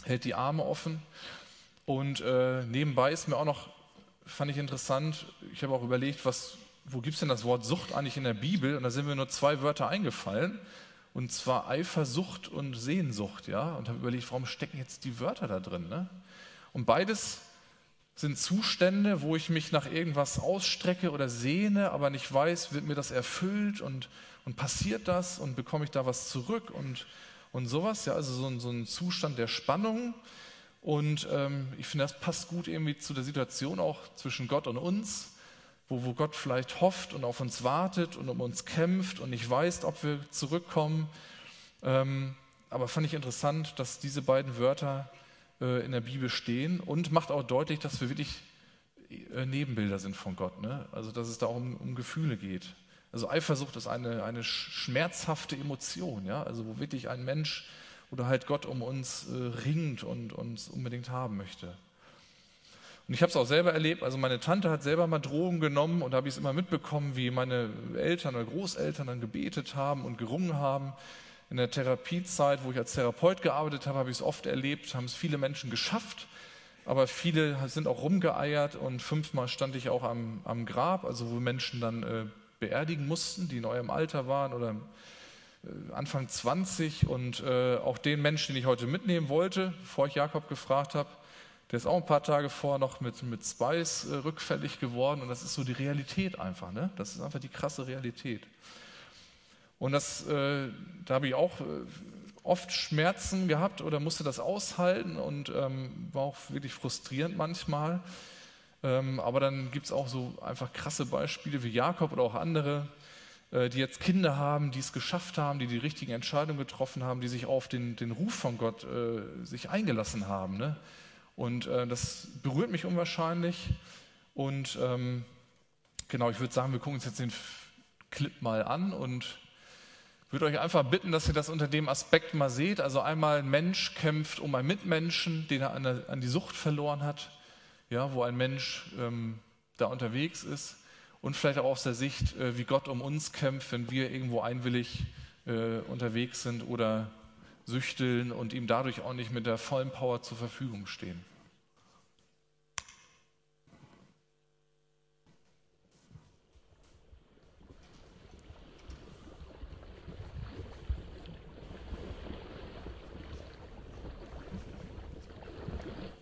hält die Arme offen. Und äh, nebenbei ist mir auch noch, fand ich interessant, ich habe auch überlegt, was, wo gibt es denn das Wort Sucht eigentlich in der Bibel? Und da sind mir nur zwei Wörter eingefallen. Und zwar Eifersucht und Sehnsucht, ja. Und habe überlegt, warum stecken jetzt die Wörter da drin? Ne? Und beides sind Zustände, wo ich mich nach irgendwas ausstrecke oder sehne, aber nicht weiß, wird mir das erfüllt und und passiert das und bekomme ich da was zurück und, und sowas. Ja, also so ein, so ein Zustand der Spannung. Und ähm, ich finde, das passt gut irgendwie zu der Situation auch zwischen Gott und uns, wo, wo Gott vielleicht hofft und auf uns wartet und um uns kämpft und nicht weiß, ob wir zurückkommen. Ähm, aber fand ich interessant, dass diese beiden Wörter äh, in der Bibel stehen und macht auch deutlich, dass wir wirklich äh, Nebenbilder sind von Gott. Ne? Also dass es da um, um Gefühle geht. Also Eifersucht ist eine, eine schmerzhafte Emotion, ja? also wo wirklich ein Mensch oder halt Gott um uns äh, ringt und uns unbedingt haben möchte. Und ich habe es auch selber erlebt, also meine Tante hat selber mal Drogen genommen und da habe ich es immer mitbekommen, wie meine Eltern oder Großeltern dann gebetet haben und gerungen haben. In der Therapiezeit, wo ich als Therapeut gearbeitet habe, habe ich es oft erlebt, haben es viele Menschen geschafft, aber viele sind auch rumgeeiert und fünfmal stand ich auch am, am Grab, also wo Menschen dann äh, beerdigen mussten, die in eurem Alter waren oder äh, Anfang 20 und äh, auch den Menschen, den ich heute mitnehmen wollte, bevor ich Jakob gefragt habe, der ist auch ein paar Tage vorher noch mit, mit Spice äh, rückfällig geworden und das ist so die Realität einfach. Ne? Das ist einfach die krasse Realität. Und das, äh, da habe ich auch äh, oft Schmerzen gehabt oder musste das aushalten und ähm, war auch wirklich frustrierend manchmal. Ähm, aber dann gibt es auch so einfach krasse Beispiele wie Jakob oder auch andere, äh, die jetzt Kinder haben, die es geschafft haben, die die richtigen Entscheidungen getroffen haben, die sich auf den, den Ruf von Gott äh, sich eingelassen haben. Ne? Und äh, das berührt mich unwahrscheinlich. Und ähm, genau, ich würde sagen, wir gucken uns jetzt den Clip mal an und würde euch einfach bitten, dass ihr das unter dem Aspekt mal seht. Also einmal ein Mensch kämpft um einen Mitmenschen, den er an, der, an die Sucht verloren hat ja, wo ein Mensch ähm, da unterwegs ist und vielleicht auch aus der Sicht, äh, wie Gott um uns kämpft, wenn wir irgendwo einwillig äh, unterwegs sind oder süchteln und ihm dadurch auch nicht mit der vollen Power zur Verfügung stehen.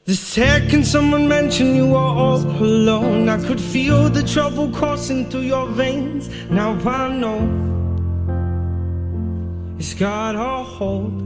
The second someone mentioned you were all alone, I could feel the trouble coursing through your veins. Now I know it's got a hold.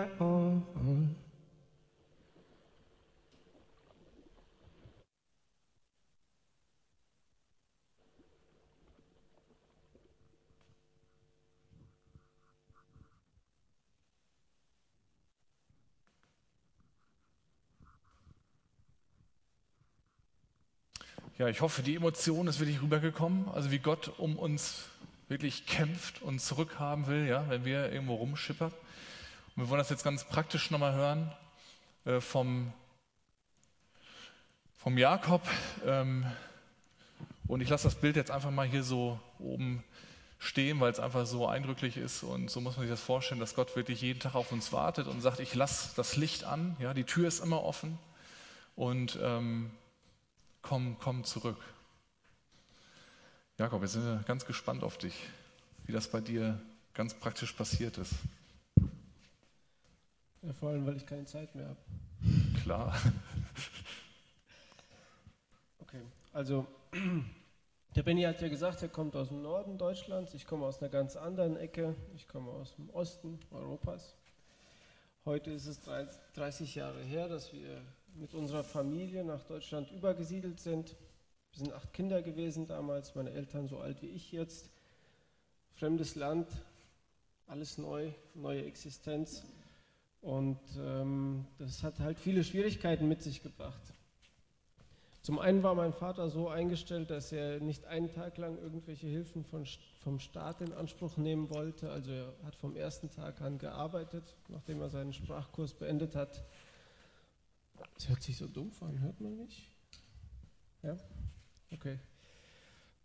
light on. Ja, ich hoffe, die Emotion ist wirklich rübergekommen. Also wie Gott um uns wirklich kämpft und zurückhaben will, ja, wenn wir irgendwo rumschippern. Wir wollen das jetzt ganz praktisch nochmal hören äh, vom, vom Jakob. Ähm, und ich lasse das Bild jetzt einfach mal hier so oben stehen, weil es einfach so eindrücklich ist. Und so muss man sich das vorstellen, dass Gott wirklich jeden Tag auf uns wartet und sagt, ich lasse das Licht an, ja, die Tür ist immer offen. Und ähm, komm, komm zurück. Jakob, wir sind ganz gespannt auf dich, wie das bei dir ganz praktisch passiert ist. Ja, vor allem, weil ich keine Zeit mehr habe. Klar. Okay, also der Benny hat ja gesagt, er kommt aus dem Norden Deutschlands, ich komme aus einer ganz anderen Ecke, ich komme aus dem Osten Europas. Heute ist es 30 Jahre her, dass wir mit unserer Familie nach Deutschland übergesiedelt sind. Wir sind acht Kinder gewesen damals, meine Eltern so alt wie ich jetzt. Fremdes Land, alles neu, neue Existenz. Und ähm, das hat halt viele Schwierigkeiten mit sich gebracht. Zum einen war mein Vater so eingestellt, dass er nicht einen Tag lang irgendwelche Hilfen von, vom Staat in Anspruch nehmen wollte. Also er hat vom ersten Tag an gearbeitet, nachdem er seinen Sprachkurs beendet hat. Das hört sich so dumpf an, hört man mich? Ja? Okay.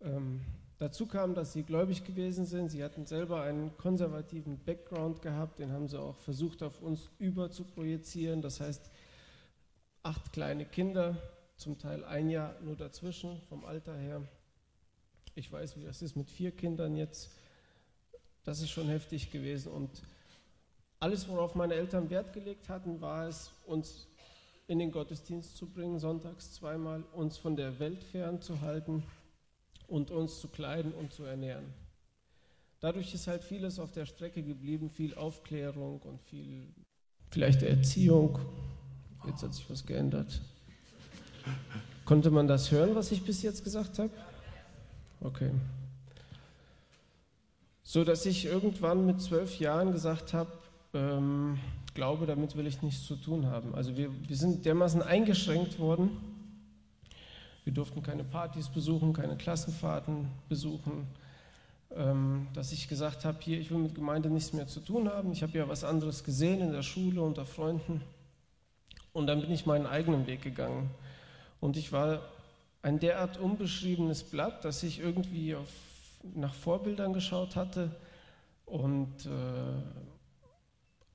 Ähm, dazu kam, dass sie gläubig gewesen sind. Sie hatten selber einen konservativen Background gehabt, den haben sie auch versucht auf uns über zu projizieren. Das heißt, acht kleine Kinder, zum Teil ein Jahr nur dazwischen vom Alter her. Ich weiß, wie das ist mit vier Kindern jetzt. Das ist schon heftig gewesen. Und alles, worauf meine Eltern Wert gelegt hatten, war es, uns in den Gottesdienst zu bringen, sonntags zweimal, uns von der Welt fernzuhalten und uns zu kleiden und zu ernähren. Dadurch ist halt vieles auf der Strecke geblieben, viel Aufklärung und viel vielleicht Erziehung. Jetzt hat sich was geändert. Konnte man das hören, was ich bis jetzt gesagt habe? Okay. So dass ich irgendwann mit zwölf Jahren gesagt habe, ähm, glaube, damit will ich nichts zu tun haben. Also wir, wir sind dermaßen eingeschränkt worden. Wir durften keine Partys besuchen, keine Klassenfahrten besuchen, ähm, dass ich gesagt habe, hier, ich will mit Gemeinde nichts mehr zu tun haben. Ich habe ja was anderes gesehen in der Schule unter Freunden. Und dann bin ich meinen eigenen Weg gegangen. Und ich war ein derart unbeschriebenes Blatt, dass ich irgendwie auf, nach Vorbildern geschaut hatte, und äh,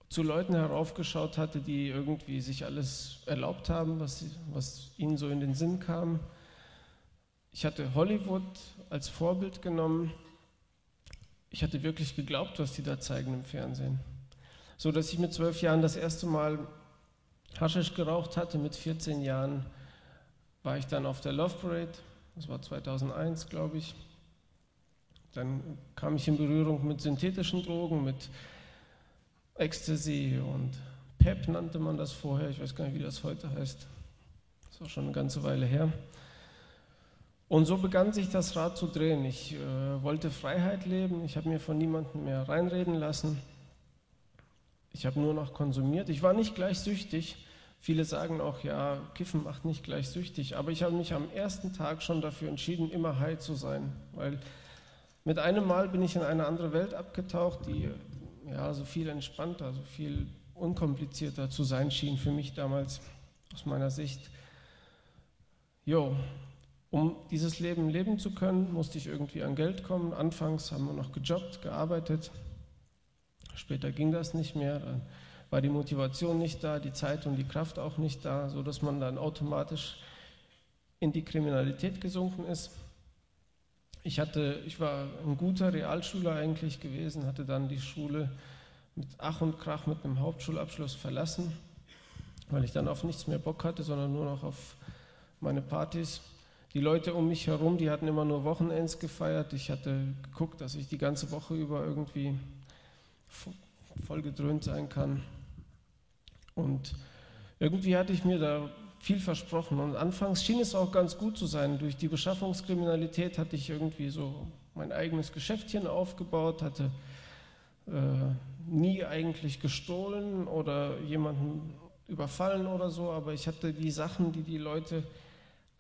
zu Leuten heraufgeschaut hatte, die irgendwie sich alles erlaubt haben, was, was ihnen so in den Sinn kam. Ich hatte Hollywood als Vorbild genommen. Ich hatte wirklich geglaubt, was die da zeigen im Fernsehen. So dass ich mit zwölf Jahren das erste Mal Haschisch geraucht hatte. Mit 14 Jahren war ich dann auf der Love Parade. Das war 2001, glaube ich. Dann kam ich in Berührung mit synthetischen Drogen, mit Ecstasy und PEP nannte man das vorher. Ich weiß gar nicht, wie das heute heißt. Das auch schon eine ganze Weile her. Und so begann sich das Rad zu drehen. Ich äh, wollte Freiheit leben. Ich habe mir von niemandem mehr reinreden lassen. Ich habe nur noch konsumiert. Ich war nicht gleich süchtig. Viele sagen auch, ja, Kiffen macht nicht gleich süchtig. Aber ich habe mich am ersten Tag schon dafür entschieden, immer high zu sein. Weil mit einem Mal bin ich in eine andere Welt abgetaucht, die ja, so viel entspannter, so viel unkomplizierter zu sein schien für mich damals aus meiner Sicht. Jo, um dieses Leben leben zu können, musste ich irgendwie an Geld kommen. Anfangs haben wir noch gejobbt, gearbeitet. Später ging das nicht mehr. Dann war die Motivation nicht da, die Zeit und die Kraft auch nicht da, sodass man dann automatisch in die Kriminalität gesunken ist. Ich, hatte, ich war ein guter Realschüler eigentlich gewesen, hatte dann die Schule mit Ach und Krach mit einem Hauptschulabschluss verlassen, weil ich dann auf nichts mehr Bock hatte, sondern nur noch auf meine Partys. Die Leute um mich herum, die hatten immer nur Wochenends gefeiert. Ich hatte geguckt, dass ich die ganze Woche über irgendwie voll gedröhnt sein kann. Und irgendwie hatte ich mir da viel versprochen. Und anfangs schien es auch ganz gut zu sein. Durch die Beschaffungskriminalität hatte ich irgendwie so mein eigenes Geschäftchen aufgebaut, hatte äh, nie eigentlich gestohlen oder jemanden überfallen oder so, aber ich hatte die Sachen, die die Leute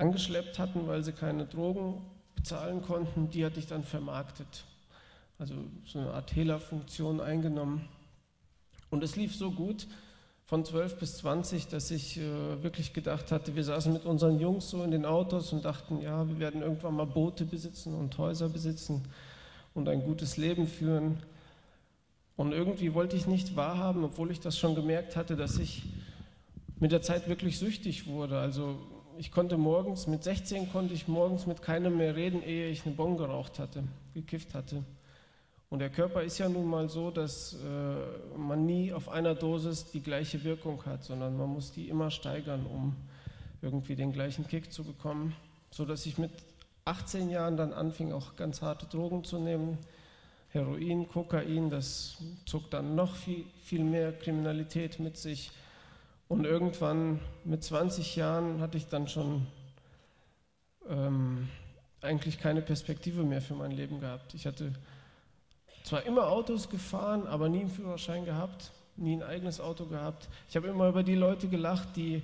angeschleppt hatten, weil sie keine Drogen bezahlen konnten, die hatte ich dann vermarktet. Also so eine Art Hehlerfunktion eingenommen. Und es lief so gut, von 12 bis 20, dass ich äh, wirklich gedacht hatte, wir saßen mit unseren Jungs so in den Autos und dachten, ja, wir werden irgendwann mal Boote besitzen und Häuser besitzen und ein gutes Leben führen. Und irgendwie wollte ich nicht wahrhaben, obwohl ich das schon gemerkt hatte, dass ich mit der Zeit wirklich süchtig wurde. Also ich konnte morgens, mit 16 konnte ich morgens mit keinem mehr reden, ehe ich eine Bon geraucht hatte, gekifft hatte. Und der Körper ist ja nun mal so, dass äh, man nie auf einer Dosis die gleiche Wirkung hat, sondern man muss die immer steigern, um irgendwie den gleichen Kick zu bekommen. So dass ich mit 18 Jahren dann anfing, auch ganz harte Drogen zu nehmen. Heroin, Kokain, das zog dann noch viel, viel mehr Kriminalität mit sich. Und irgendwann mit 20 Jahren hatte ich dann schon ähm, eigentlich keine Perspektive mehr für mein Leben gehabt. Ich hatte zwar immer Autos gefahren, aber nie einen Führerschein gehabt, nie ein eigenes Auto gehabt. Ich habe immer über die Leute gelacht, die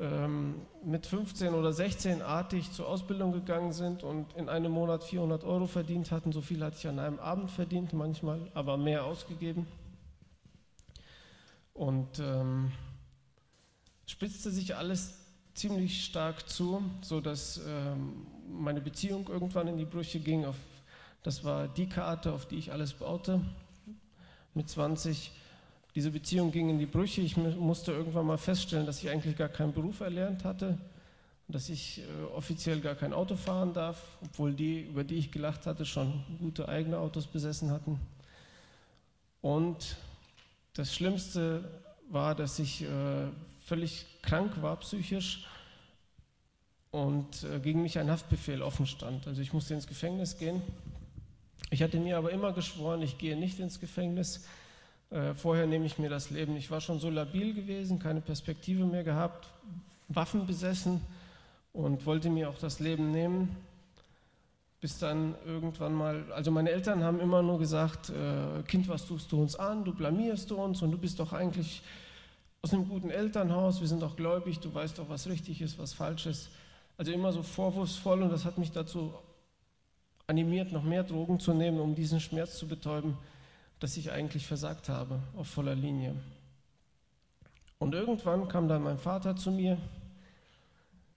ähm, mit 15 oder 16 artig zur Ausbildung gegangen sind und in einem Monat 400 Euro verdient hatten. So viel hatte ich an einem Abend verdient, manchmal, aber mehr ausgegeben. Und ähm, spitzte sich alles ziemlich stark zu, sodass ähm, meine Beziehung irgendwann in die Brüche ging, das war die Karte, auf die ich alles baute. Mit 20. Diese Beziehung ging in die Brüche. Ich musste irgendwann mal feststellen, dass ich eigentlich gar keinen Beruf erlernt hatte, dass ich äh, offiziell gar kein Auto fahren darf, obwohl die, über die ich gelacht hatte, schon gute eigene Autos besessen hatten. Und das Schlimmste war, dass ich äh, völlig krank war psychisch und äh, gegen mich ein Haftbefehl offen stand. Also ich musste ins Gefängnis gehen ich hatte mir aber immer geschworen, ich gehe nicht ins Gefängnis. Äh, vorher nehme ich mir das Leben. Ich war schon so labil gewesen, keine Perspektive mehr gehabt, Waffen besessen und wollte mir auch das Leben nehmen. Bis dann irgendwann mal, also meine Eltern haben immer nur gesagt, äh, Kind, was tust du uns an? Du blamierst du uns und du bist doch eigentlich aus einem guten Elternhaus, wir sind doch gläubig, du weißt doch, was richtig ist, was falsch ist. Also immer so vorwurfsvoll und das hat mich dazu animiert, noch mehr Drogen zu nehmen, um diesen Schmerz zu betäuben, dass ich eigentlich versagt habe auf voller Linie. Und irgendwann kam dann mein Vater zu mir.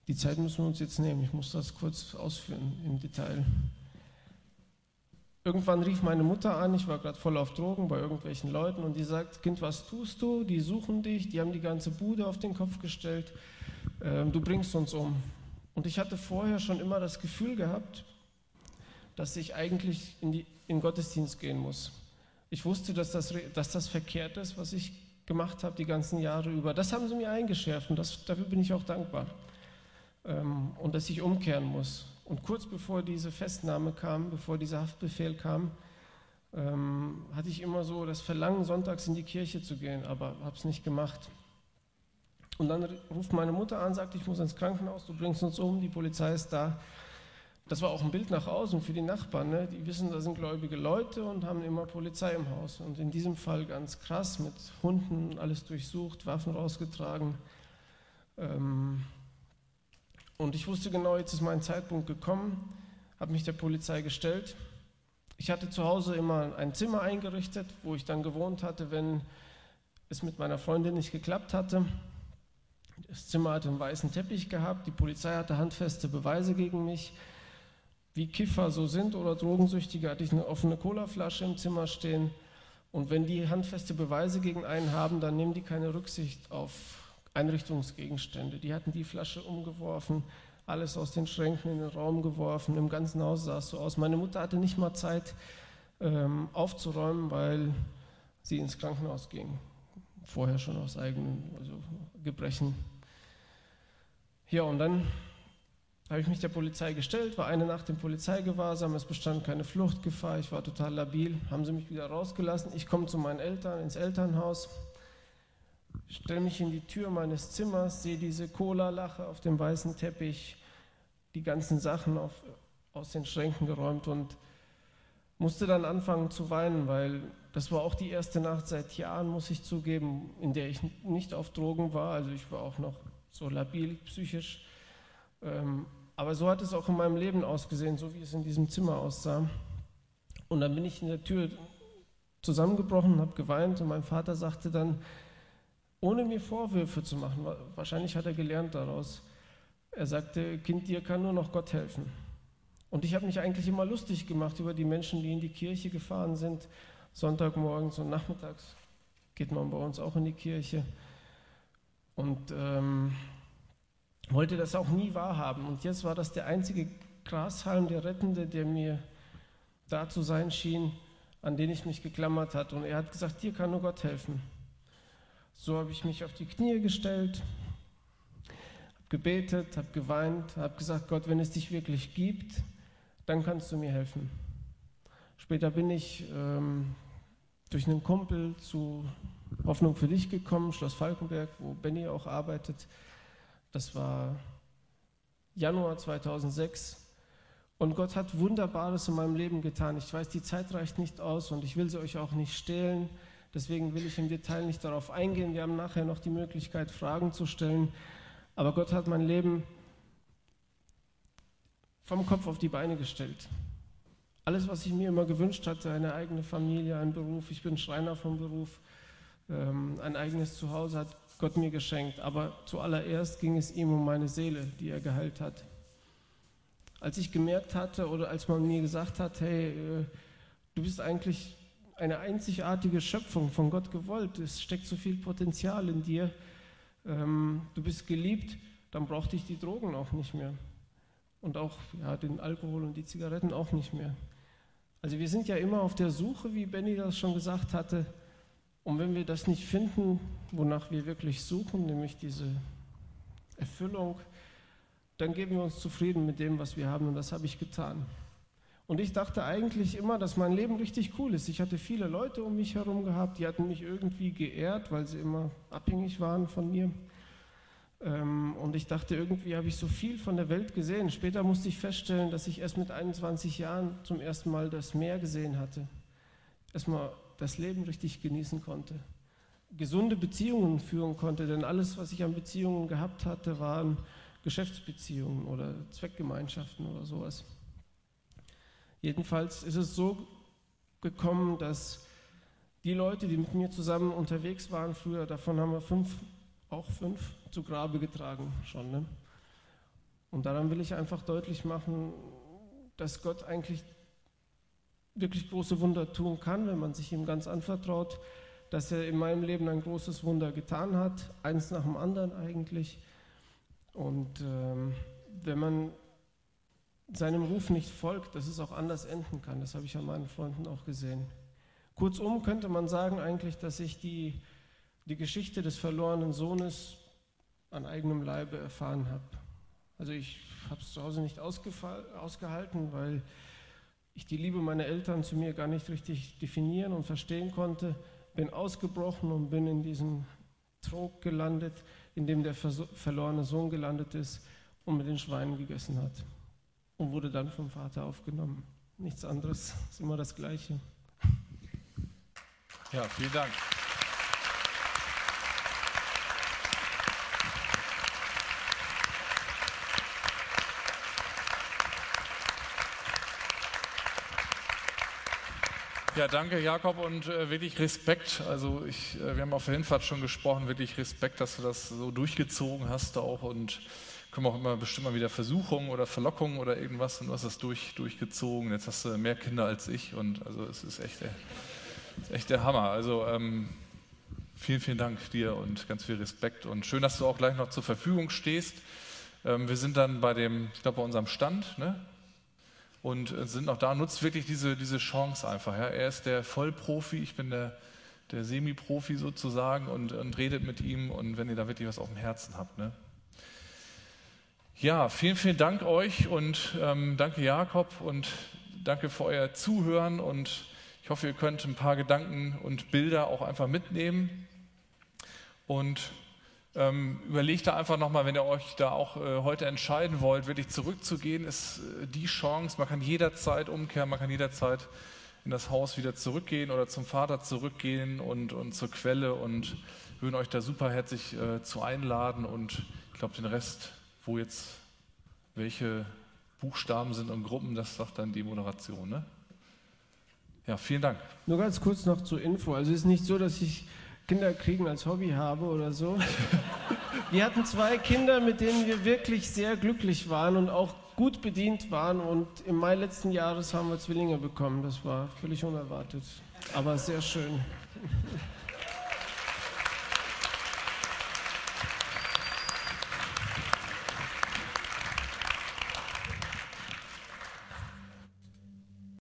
Die Zeit müssen wir uns jetzt nehmen, ich muss das kurz ausführen im Detail. Irgendwann rief meine Mutter an, ich war gerade voll auf Drogen bei irgendwelchen Leuten und die sagt, Kind, was tust du? Die suchen dich, die haben die ganze Bude auf den Kopf gestellt, ähm, du bringst uns um. Und ich hatte vorher schon immer das Gefühl gehabt, dass ich eigentlich in, die, in Gottesdienst gehen muss. Ich wusste, dass das, dass das verkehrt ist, was ich gemacht habe die ganzen Jahre über. Das haben sie mir eingeschärft und das, dafür bin ich auch dankbar. Ähm, und dass ich umkehren muss. Und kurz bevor diese Festnahme kam, bevor dieser Haftbefehl kam, ähm, hatte ich immer so das Verlangen, sonntags in die Kirche zu gehen, aber habe es nicht gemacht. Und dann ruft meine Mutter an, sagt, ich muss ins Krankenhaus, du bringst uns um, die Polizei ist da. Das war auch ein Bild nach außen für die Nachbarn. Ne? Die wissen, da sind gläubige Leute und haben immer Polizei im Haus. Und in diesem Fall ganz krass, mit Hunden alles durchsucht, Waffen rausgetragen. Ähm und ich wusste genau, jetzt ist mein Zeitpunkt gekommen, habe mich der Polizei gestellt. Ich hatte zu Hause immer ein Zimmer eingerichtet, wo ich dann gewohnt hatte, wenn es mit meiner Freundin nicht geklappt hatte. Das Zimmer hatte einen weißen Teppich gehabt, die Polizei hatte handfeste Beweise gegen mich wie Kiffer so sind oder Drogensüchtige, hatte ich eine offene Colaflasche im Zimmer stehen. Und wenn die handfeste Beweise gegen einen haben, dann nehmen die keine Rücksicht auf Einrichtungsgegenstände. Die hatten die Flasche umgeworfen, alles aus den Schränken in den Raum geworfen. Im ganzen Haus sah es so aus. Meine Mutter hatte nicht mal Zeit ähm, aufzuräumen, weil sie ins Krankenhaus ging. Vorher schon aus eigenen also Gebrechen. Ja, und dann habe ich mich der Polizei gestellt, war eine Nacht im Polizeigewahrsam, es bestand keine Fluchtgefahr, ich war total labil, haben sie mich wieder rausgelassen. Ich komme zu meinen Eltern ins Elternhaus, stelle mich in die Tür meines Zimmers, sehe diese Cola-Lache auf dem weißen Teppich, die ganzen Sachen auf, aus den Schränken geräumt und musste dann anfangen zu weinen, weil das war auch die erste Nacht seit Jahren, muss ich zugeben, in der ich nicht auf Drogen war. Also ich war auch noch so labil psychisch. Ähm, aber so hat es auch in meinem Leben ausgesehen, so wie es in diesem Zimmer aussah. Und dann bin ich in der Tür zusammengebrochen habe geweint und mein Vater sagte dann, ohne mir Vorwürfe zu machen, wahrscheinlich hat er gelernt daraus, er sagte, Kind, dir kann nur noch Gott helfen. Und ich habe mich eigentlich immer lustig gemacht über die Menschen, die in die Kirche gefahren sind. Sonntagmorgens und nachmittags geht man bei uns auch in die Kirche. Und ähm, wollte das auch nie wahrhaben. Und jetzt war das der einzige Grashalm, der Rettende, der mir da zu sein schien, an den ich mich geklammert hatte. Und er hat gesagt, dir kann nur Gott helfen. So habe ich mich auf die Knie gestellt, habe gebetet, habe geweint, habe gesagt, Gott, wenn es dich wirklich gibt, dann kannst du mir helfen. Später bin ich ähm, durch einen Kumpel zu Hoffnung für dich gekommen, Schloss Falkenberg, wo Benny auch arbeitet. Das war Januar 2006. Und Gott hat Wunderbares in meinem Leben getan. Ich weiß, die Zeit reicht nicht aus und ich will sie euch auch nicht stehlen. Deswegen will ich im Detail nicht darauf eingehen. Wir haben nachher noch die Möglichkeit, Fragen zu stellen. Aber Gott hat mein Leben vom Kopf auf die Beine gestellt. Alles, was ich mir immer gewünscht hatte, eine eigene Familie, einen Beruf, ich bin Schreiner vom Beruf, ähm, ein eigenes Zuhause, hat Gott mir geschenkt. Aber zuallererst ging es ihm um meine Seele, die er geheilt hat. Als ich gemerkt hatte oder als man mir gesagt hat, hey, äh, du bist eigentlich eine einzigartige Schöpfung von Gott gewollt, es steckt so viel Potenzial in dir, ähm, du bist geliebt, dann brauchte ich die Drogen auch nicht mehr. Und auch ja, den Alkohol und die Zigaretten auch nicht mehr. Also wir sind ja immer auf der Suche, wie Benny das schon gesagt hatte, und wenn wir das nicht finden, wonach wir wirklich suchen, nämlich diese Erfüllung, dann geben wir uns zufrieden mit dem, was wir haben. Und das habe ich getan. Und ich dachte eigentlich immer, dass mein Leben richtig cool ist. Ich hatte viele Leute um mich herum gehabt, die hatten mich irgendwie geehrt, weil sie immer abhängig waren von mir. Ähm, und ich dachte, irgendwie habe ich so viel von der Welt gesehen. Später musste ich feststellen, dass ich erst mit 21 Jahren zum ersten Mal das Meer gesehen hatte. Erstmal das Leben richtig genießen konnte, gesunde Beziehungen führen konnte, denn alles, was ich an Beziehungen gehabt hatte, waren Geschäftsbeziehungen oder Zweckgemeinschaften oder sowas. Jedenfalls ist es so gekommen, dass die Leute, die mit mir zusammen unterwegs waren früher, davon haben wir fünf, auch fünf zu Grabe getragen schon. Ne? Und daran will ich einfach deutlich machen, dass Gott eigentlich wirklich große Wunder tun kann, wenn man sich ihm ganz anvertraut, dass er in meinem Leben ein großes Wunder getan hat, eins nach dem anderen eigentlich. Und ähm, wenn man seinem Ruf nicht folgt, dass es auch anders enden kann, das habe ich an meinen Freunden auch gesehen. Kurzum könnte man sagen eigentlich, dass ich die, die Geschichte des verlorenen Sohnes an eigenem Leibe erfahren habe. Also ich habe es zu Hause nicht ausgehalten, weil ich die Liebe meiner Eltern zu mir gar nicht richtig definieren und verstehen konnte. Bin ausgebrochen und bin in diesem Trog gelandet, in dem der verlorene Sohn gelandet ist und mit den Schweinen gegessen hat. Und wurde dann vom Vater aufgenommen. Nichts anderes, ist immer das Gleiche. Ja, vielen Dank. Ja, danke Jakob und äh, wirklich Respekt. Also ich, äh, wir haben auf der Hinfahrt schon gesprochen, wirklich Respekt, dass du das so durchgezogen hast auch und kommen auch immer bestimmt mal wieder Versuchungen oder Verlockungen oder irgendwas und du hast das durch, durchgezogen. Jetzt hast du mehr Kinder als ich und also es ist echt, der, ist echt der Hammer. Also ähm, vielen, vielen Dank dir und ganz viel Respekt und schön, dass du auch gleich noch zur Verfügung stehst. Ähm, wir sind dann bei dem, ich glaube bei unserem Stand, ne? und äh, sind noch da. Nutzt wirklich diese, diese Chance einfach. Ja. Er ist der Vollprofi, ich bin der, der Semi-Profi sozusagen und, und redet mit ihm und wenn ihr da wirklich was auf dem Herzen habt. Ne. Ja, vielen, vielen Dank euch und ähm, danke Jakob und danke für euer Zuhören und ich hoffe, ihr könnt ein paar Gedanken und Bilder auch einfach mitnehmen und ähm, überlegt da einfach nochmal, wenn ihr euch da auch äh, heute entscheiden wollt, wirklich zurückzugehen, ist äh, die Chance. Man kann jederzeit umkehren, man kann jederzeit in das Haus wieder zurückgehen oder zum Vater zurückgehen und, und zur Quelle und würden euch da super herzlich äh, zu einladen und ich glaube, den Rest, wo jetzt welche Buchstaben sind und Gruppen, das sagt dann die Moderation. Ne? Ja, vielen Dank. Nur ganz kurz noch zur Info. Also es ist nicht so, dass ich Kinder kriegen als Hobby habe oder so. Wir hatten zwei Kinder, mit denen wir wirklich sehr glücklich waren und auch gut bedient waren. Und im Mai letzten Jahres haben wir Zwillinge bekommen. Das war völlig unerwartet, aber sehr schön.